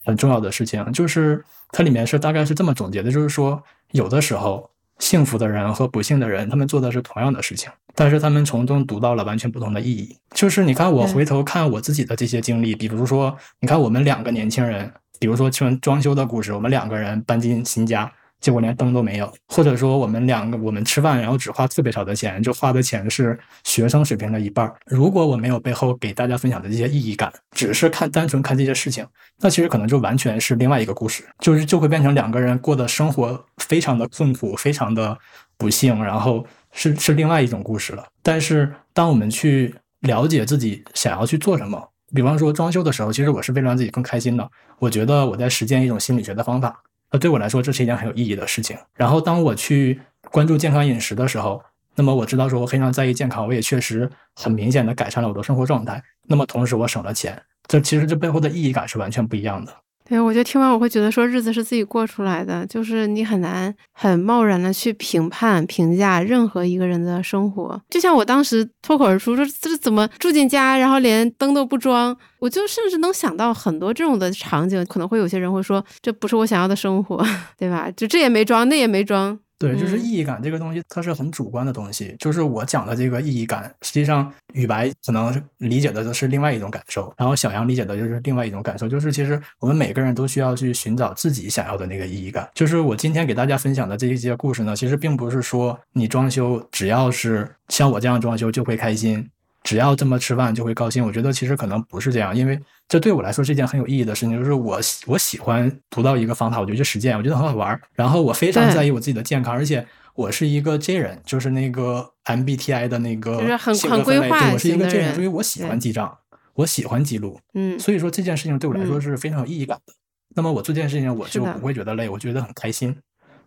很重要的事情，就是它里面是大概是这么总结的，就是说。有的时候，幸福的人和不幸的人，他们做的是同样的事情，但是他们从中读到了完全不同的意义。就是你看，我回头看我自己的这些经历，比如说，你看我们两个年轻人，比如说装装修的故事，我们两个人搬进新家。结果连灯都没有，或者说我们两个我们吃饭，然后只花特别少的钱，就花的钱是学生水平的一半。如果我没有背后给大家分享的这些意义感，只是看单纯看这些事情，那其实可能就完全是另外一个故事，就是就会变成两个人过的生活非常的痛苦，非常的不幸，然后是是另外一种故事了。但是当我们去了解自己想要去做什么，比方说装修的时候，其实我是为了让自己更开心的。我觉得我在实践一种心理学的方法。对我来说，这是一件很有意义的事情。然后，当我去关注健康饮食的时候，那么我知道说我非常在意健康，我也确实很明显的改善了我的生活状态。那么，同时我省了钱，这其实这背后的意义感是完全不一样的。对，我觉得听完我会觉得说日子是自己过出来的，就是你很难很贸然的去评判、评价任何一个人的生活。就像我当时脱口而出说这怎么住进家，然后连灯都不装，我就甚至能想到很多这种的场景，可能会有些人会说这不是我想要的生活，[LAUGHS] 对吧？就这也没装，那也没装。对，就是意义感这个东西，它是很主观的东西。就是我讲的这个意义感，实际上雨白可能理解的都是另外一种感受，然后小杨理解的就是另外一种感受。就是其实我们每个人都需要去寻找自己想要的那个意义感。就是我今天给大家分享的这一些故事呢，其实并不是说你装修只要是像我这样装修就会开心。只要这么吃饭就会高兴，我觉得其实可能不是这样，因为这对我来说是一件很有意义的事情，就是我我喜欢读到一个方法，我就去实践，我觉得很好玩。然后我非常在意我自己的健康，而且我是一个 J 人，就是那个 MBTI 的那个很很规划对，我是一个 J 人，所以我喜欢记账，我喜欢记录。嗯，所以说这件事情对我来说是非常有意义感的。那么我做这件事情我就不会觉得累，我觉得很开心。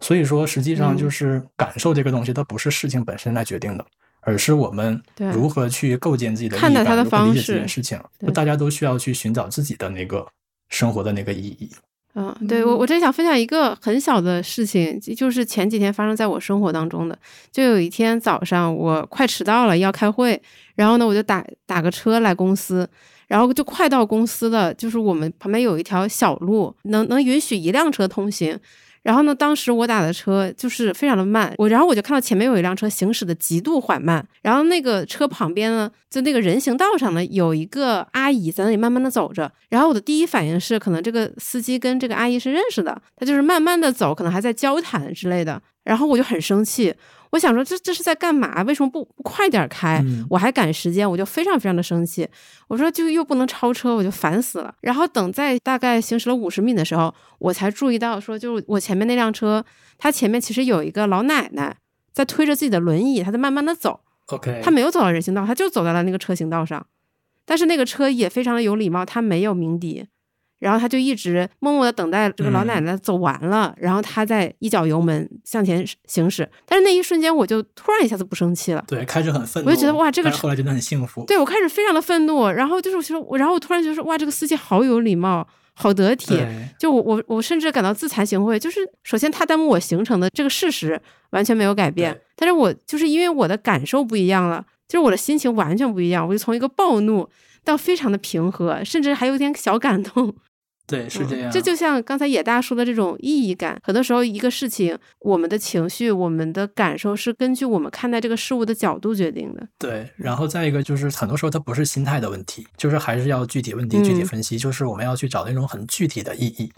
所以说，实际上就嗯是感受这个东西，它不是事情本身来决定的，而是我们如何去构建自己的意义看待它的感如何理解方式这件事情。对大家都需要去寻找自己的那个生活的那个意义。嗯，对我我真想分享一个很小的事情，就是前几天发生在我生活当中的。就有一天早上，我快迟到了要开会，然后呢，我就打打个车来公司，然后就快到公司了，就是我们旁边有一条小路，能能允许一辆车通行。然后呢，当时我打的车就是非常的慢，我然后我就看到前面有一辆车行驶的极度缓慢，然后那个车旁边呢，就那个人行道上呢，有一个阿姨在那里慢慢的走着，然后我的第一反应是，可能这个司机跟这个阿姨是认识的，他就是慢慢的走，可能还在交谈之类的，然后我就很生气，我想说这这是在干嘛？为什么不不快点开？嗯我还赶时间，我就非常非常的生气。我说就又不能超车，我就烦死了。然后等在大概行驶了五十米的时候，我才注意到说，就是我前面那辆车，它前面其实有一个老奶奶在推着自己的轮椅，她在慢慢的走，OK，她没有走到人行道，她就走在了那个车行道上。但是那个车也非常的有礼貌，它没有鸣笛，然后他就一直默默的等待这个老奶奶走完了，然后他再一脚油门向前行驶。但是那一瞬间，我就突然一下子不生气了。对，开始很愤怒，我就觉得哇这个但是后来觉得很幸福。对我开始非常的愤怒，然后就是我觉得我，然后我突然觉得说，哇，这个司机好有礼貌，好得体。就我我我甚至感到自惭形秽，就是首先他耽误我行程的这个事实完全没有改变，但是我就是因为我的感受不一样了，就是我的心情完全不一样，我就从一个暴怒到非常的平和，甚至还有点小感动。对，是这样。这就像刚才野大说的这种意义感，很多时候一个事情，我们的情绪、我们的感受是根据我们看待这个事物的角度决定的。对，然后再一个就是，很多时候它不是心态的问题，就是还是要具体问题具体嗯分析，就是我们要去找那种很具体的意义。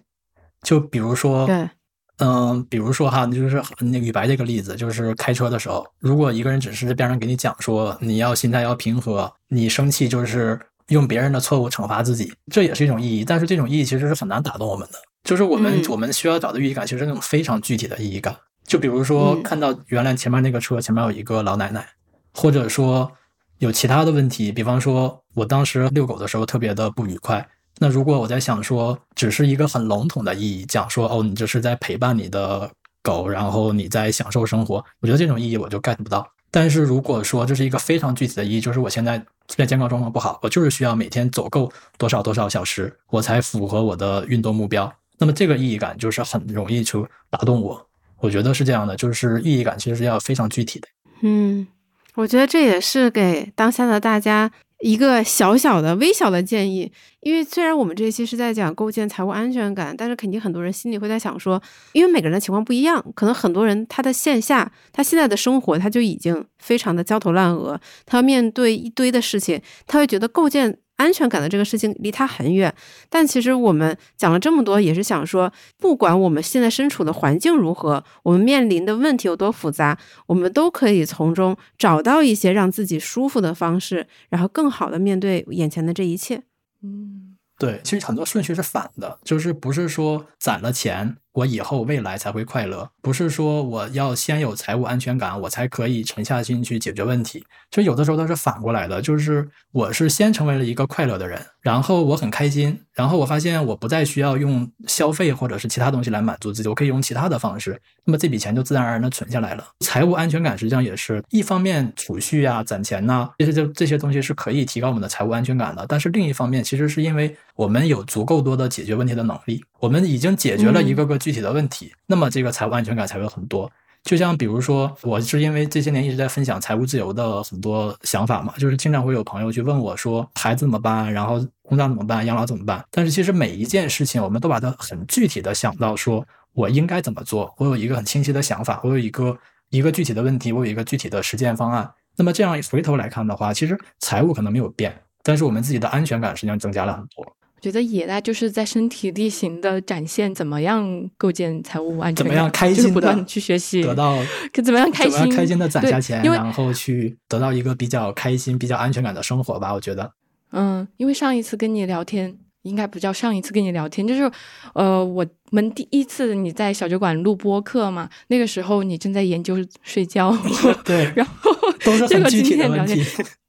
就比如说，对，嗯，比如说哈，就是那个雨白这个例子，就是开车的时候，如果一个人只是边上给你讲说你要心态要平和，你生气就是用别人的错误惩罚自己，这也是一种意义，但是这种意义其实是很难打动我们的。就是我们、嗯我们需要找的意义感，其实是那种非常具体的意义感。就比如说嗯看到原来前面那个车前面有一个老奶奶，或者说有其他的问题，比方说我当时遛狗的时候特别的不愉快。那如果我在想说，只是一个很笼统的意义，讲说哦，你这是在陪伴你的狗，然后你在享受生活，我觉得这种意义我就 get 不到。但是如果说这是一个非常具体的意义，就是我现在现在健康状况不好，我就是需要每天走够多少多少小时，我才符合我的运动目标。那么这个意义感就是很容易去打动我。我觉得是这样的，就是意义感其实是要非常具体的。嗯，我觉得这也是给当下的大家一个小小的、微小的建议。因为虽然我们这期是在讲构建财务安全感，但是肯定很多人心里会在想说，因为每个人的情况不一样，可能很多人他的线下他现在的生活他就已经非常的焦头烂额，他要面对一堆的事情，他会觉得构建。安全感的这个事情离他很远，但其实我们讲了这么多，也是想说，不管我们现在身处的环境如何，我们面临的问题有多复杂，我们都可以从中找到一些让自己舒服的方式，然后更好的面对眼前的这一切。嗯，对，其实很多顺序是反的，就是不是说攒了钱，我以后未来才会快乐，不是说我要先有财务安全感，我才可以沉下心去解决问题。其实有的时候它是反过来的，就是我是先成为了一个快乐的人，然后我很开心，然后我发现我不再需要用消费或者是其他东西来满足自己，我可以用其他的方式，那么这笔钱就自然而然的存下来了。财务安全感实际上也是一方面储蓄啊、攒钱呐、这些就这些东西是可以提高我们的财务安全感的，但是另一方面其实是因为我们有足够多的解决问题的能力，我们已经解决了一个个具体的问题，那么这个财务安全感才会很多。就像比如说，我是因为这些年一直在分享财务自由的很多想法嘛，就是经常会有朋友去问我说，孩子怎么办，然后工作怎么办，养老怎么办？但是其实每一件事情，我们都把它很具体的想到说，我应该怎么做，我有一个很清晰的想法，我有一个一个具体的问题，我有一个具体的实践方案。那么这样回头来看的话，其实财务可能没有变，但是我们自己的安全感实际上增加了很多。我觉得野大就是在身体力行的展现怎么样构建财务安全感，怎么样开就是心的不断去学习，得到可怎么样开怎么样心，开心的攒下钱，然后去得到一个比较开心、比较安全感的生活吧。我觉得，嗯，因为上一次跟你聊天，应该不叫上一次跟你聊天，就是呃，我们第一次你在小酒馆录播客嘛，那个时候你正在研究睡觉，[LAUGHS] 对，然后都是很具体的问题。[LAUGHS]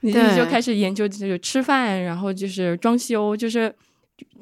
你对就开始研究这个吃饭，然后就是装修，就是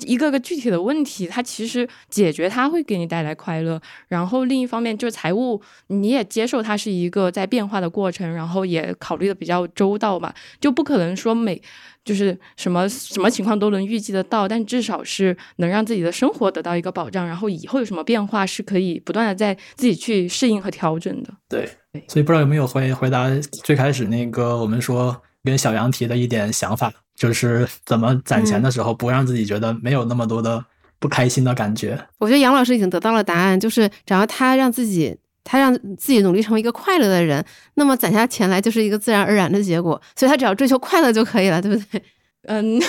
一个个具体的问题，它其实解决它会给你带来快乐。然后另一方面，就是财务，你也接受它是一个在变化的过程，然后也考虑的比较周到嘛，就不可能说每就是什么什么情况都能预计得到，但至少是能让自己的生活得到一个保障。然后以后有什么变化，是可以不断的在自己去适应和调整的。对，所以不知道有没有回回答最开始那个我们说跟小杨提的一点想法。就是怎么攒钱的时候，不让自己觉得没有那么多的不开心的感觉。我觉得杨老师已经得到了答案，就是只要他让自己，他让自己努力成为一个快乐的人，那么攒下钱来就是一个自然而然的结果。所以他只要追求快乐就可以了，对不对？嗯。[LAUGHS]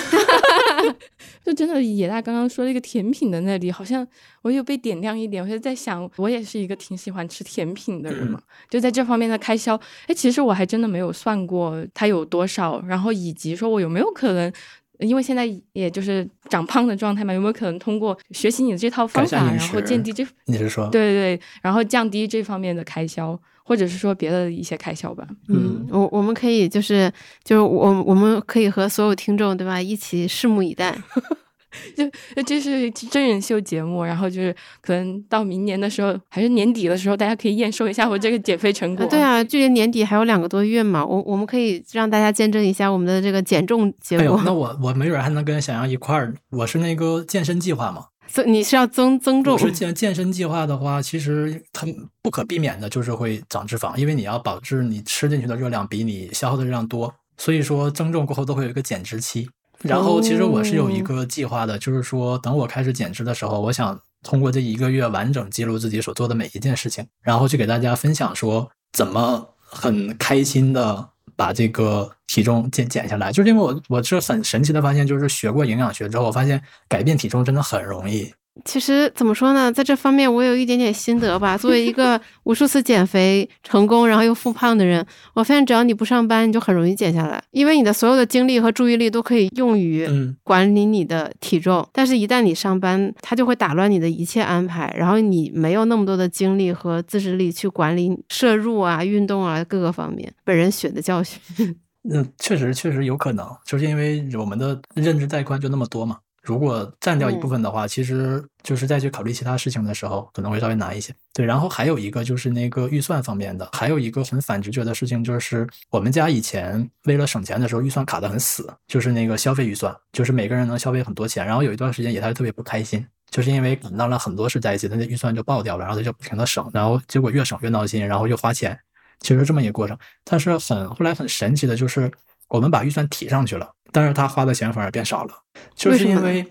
[LAUGHS] 就真的野大刚刚说那个甜品的那里，好像我有被点亮一点。我就在想，我也是一个挺喜欢吃甜品的人嘛，就在这方面的开销，哎，其实我还真的没有算过它有多少，然后以及说我有没有可能，因为现在也就是长胖的状态嘛，有没有可能通过学习你的这套方法，然后降低这你是说对对对，然后降低这方面的开销。或者是说别的一些开销吧。嗯，我我们可以就是就是我我们可以和所有听众对吧一起拭目以待。[LAUGHS] 就这是真人秀节目，然后就是可能到明年的时候还是年底的时候，大家可以验收一下我这个减肥成果。对啊，距离年底还有两个多月嘛，我我们可以让大家见证一下我们的这个减重结果。哎呦，那我我没准还能跟小杨一块儿。我是那个健身计划嘛。增你是要增增重？是健健身计划的话，其实它不可避免的就是会长脂肪，因为你要保证，你吃进去的热量比你消耗的热量多，所以说增重过后都会有一个减脂期。然后其实我是有一个计划的，就是说等我开始减脂的时候，我想通过这一个月完整记录自己所做的每一件事情，然后去给大家分享说怎么很开心的把这个体重减减下来。就是因为我我是很神奇的发现，就是学过营养学之后，我发现改变体重真的很容易。其实怎么说呢，在这方面我有一点点心得吧。作为一个 [LAUGHS] 无数次减肥成功，然后又复胖的人，我发现只要你不上班，你就很容易减下来，因为你的所有的精力和注意力都可以用于管理你的体重。但是，一旦你上班，它就会打乱你的一切安排，然后你没有那么多的精力和自制力去管理摄入啊、运动啊各个方面。本人血的教训。[LAUGHS] 嗯，确实确实有可能，就是因为我们的认知带宽就那么多嘛。如果占掉一部分的话，其实就是再去考虑其他事情的时候，可能会稍微难一些。对，然后还有一个就是那个预算方面的，还有一个很反直觉的事情，就是我们家以前为了省钱的时候，预算卡得很死，就是那个消费预算，就是每个人能消费很多钱。然后有一段时间也他特别不开心，就是因为赶到了很多事在一起，他的预算就爆掉了，然后他就不停的省，然后结果越省越闹心，然后又花钱，其实这么一个过程。但是很后来很神奇的就是，我们把预算提上去了。但是他花的钱反而变少了，就是因为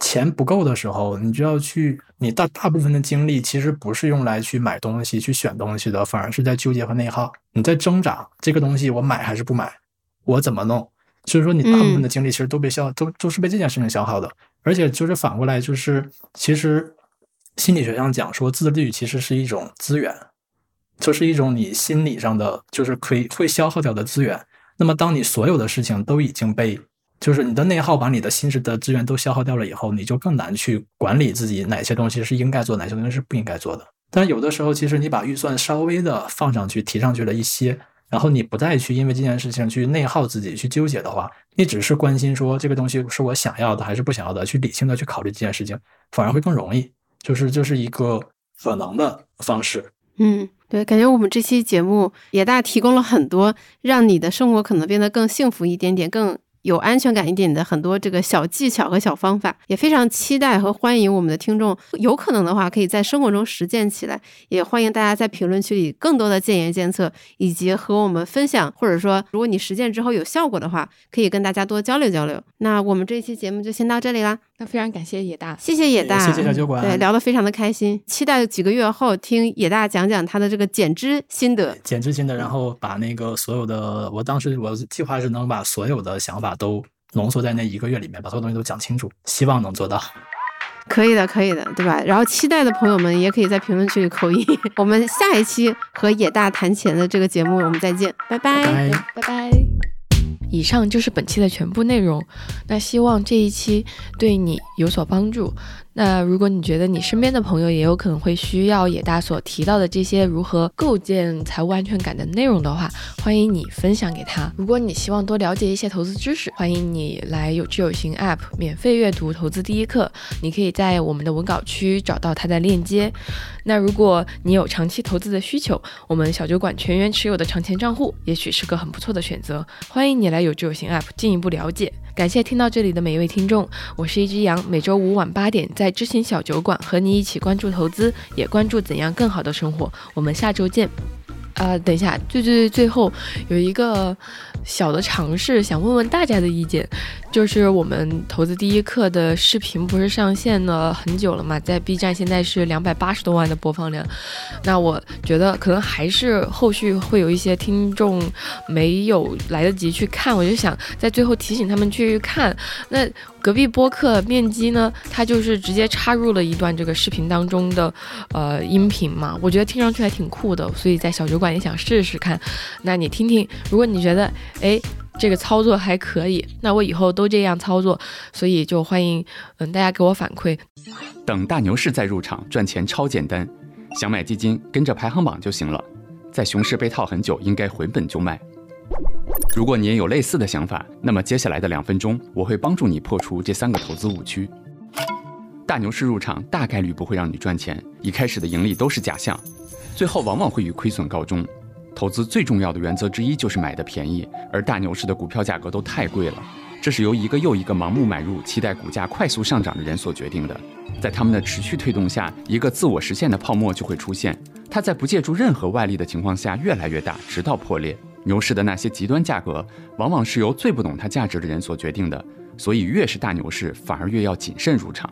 钱不够的时候，你就要去，你大大部分的精力其实不是用来去买东西、去选东西的，反而是在纠结和内耗。你在挣扎，这个东西我买还是不买，我怎么弄？所以说，你大部分的精力其实都被消，都都是被这件事情消耗的。而且就是反过来，就是其实心理学上讲说，自律其实是一种资源，就是一种你心理上的，就是可以会消耗掉的资源。那么，当你所有的事情都已经被，就是你的内耗把你的心智的资源都消耗掉了以后，你就更难去管理自己哪些东西是应该做，哪些东西是不应该做的。但有的时候，其实你把预算稍微的放上去，提上去了一些，然后你不再去因为这件事情去内耗自己，去纠结的话，你只是关心说这个东西是我想要的还是不想要的，去理性的去考虑这件事情，反而会更容易。就是这是一个可能的方式。嗯。对，感觉我们这期节目也大提供了很多，让你的生活可能变得更幸福一点点，更。有安全感一点的很多这个小技巧和小方法，也非常期待和欢迎我们的听众，有可能的话可以在生活中实践起来。也欢迎大家在评论区里更多的建言监测，以及和我们分享，或者说如果你实践之后有效果的话，可以跟大家多交流交流。那我们这一期节目就先到这里啦。那非常感谢野大，谢谢野大，谢谢小酒馆，对，聊得非常的开心。期待几个月后听野大讲讲他的这个减脂心得，减脂心得，然后把那个所有的，我当时我计划是能把所有的想法。都浓缩在那一个月里面，把所有东西都讲清楚，希望能做到。可以的，可以的，对吧？然后期待的朋友们也可以在评论区里扣一。[LAUGHS] 我们下一期和野大谈钱的这个节目，我们再见，拜拜，拜拜。以上就是本期的全部内容。那希望这一期对你有所帮助。那如果你觉得你身边的朋友也有可能会需要野大所提到的这些如何构建财务安全感的内容的话，欢迎你分享给他。如果你希望多了解一些投资知识，欢迎你来有知有行 App 免费阅读《投资第一课》，你可以在我们的文稿区找到它的链接。那如果你有长期投资的需求，我们小酒馆全员持有的长钱账户也许是个很不错的选择。欢迎你来有知有行 App 进一步了解。感谢听到这里的每一位听众，我是一只羊，每周五晚八点在知行小酒馆和你一起关注投资，也关注怎样更好的生活。我们下周见。呃，等一下，最最最后有一个小的尝试，想问问大家的意见。就是我们投资第一课的视频不是上线了很久了嘛，在 B 站现在是两百八十多万的播放量。那我觉得可能还是后续会有一些听众没有来得及去看，我就想在最后提醒他们去看。那隔壁播客面基呢，它就是直接插入了一段这个视频当中的呃音频嘛，我觉得听上去还挺酷的，所以在小酒馆也想试试看。那你听听，如果你觉得哎。这个操作还可以，那我以后都这样操作，所以就欢迎嗯大家给我反馈。等大牛市再入场，赚钱超简单。想买基金，跟着排行榜就行了。在熊市被套很久，应该回本就卖。如果你也有类似的想法，那么接下来的两分钟，我会帮助你破除这三个投资误区。大牛市入场大概率不会让你赚钱，一开始的盈利都是假象，最后往往会以亏损告终。投资最重要的原则之一就是买的便宜，而大牛市的股票价格都太贵了，这是由一个又一个盲目买入、期待股价快速上涨的人所决定的。在他们的持续推动下，一个自我实现的泡沫就会出现，它在不借助任何外力的情况下越来越大，直到破裂。牛市的那些极端价格，往往是由最不懂它价值的人所决定的，所以越是大牛市，反而越要谨慎入场。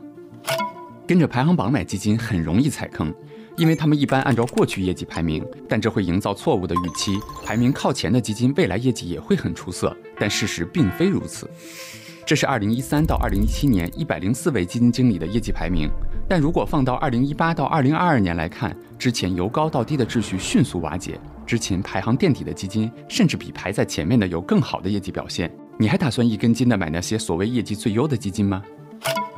跟着排行榜买基金很容易踩坑。因为他们一般按照过去业绩排名，但这会营造错误的预期。排名靠前的基金未来业绩也会很出色，但事实并非如此。这是2013到2017年104位基金经理的业绩排名，但如果放到2018到2022年来看，之前由高到低的秩序迅速瓦解。之前排行垫底的基金，甚至比排在前面的有更好的业绩表现。你还打算一根筋的买那些所谓业绩最优的基金吗？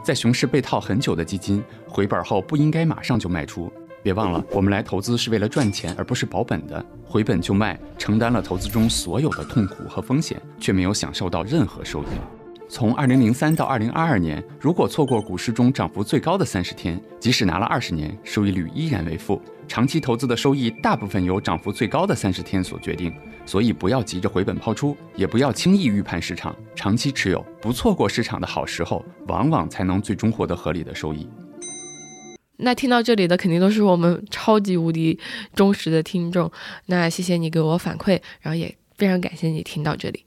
在熊市被套很久的基金，回本后不应该马上就卖出。别忘了，我们来投资是为了赚钱，而不是保本的。回本就卖，承担了投资中所有的痛苦和风险，却没有享受到任何收益。从二零零三到二零二二年，如果错过股市中涨幅最高的三十天，即使拿了二十年，收益率依然为负。长期投资的收益大部分由涨幅最高的三十天所决定，所以不要急着回本抛出，也不要轻易预判市场。长期持有，不错过市场的好时候，往往才能最终获得合理的收益。那听到这里的肯定都是我们超级无敌忠实的听众，那谢谢你给我反馈，然后也非常感谢你听到这里。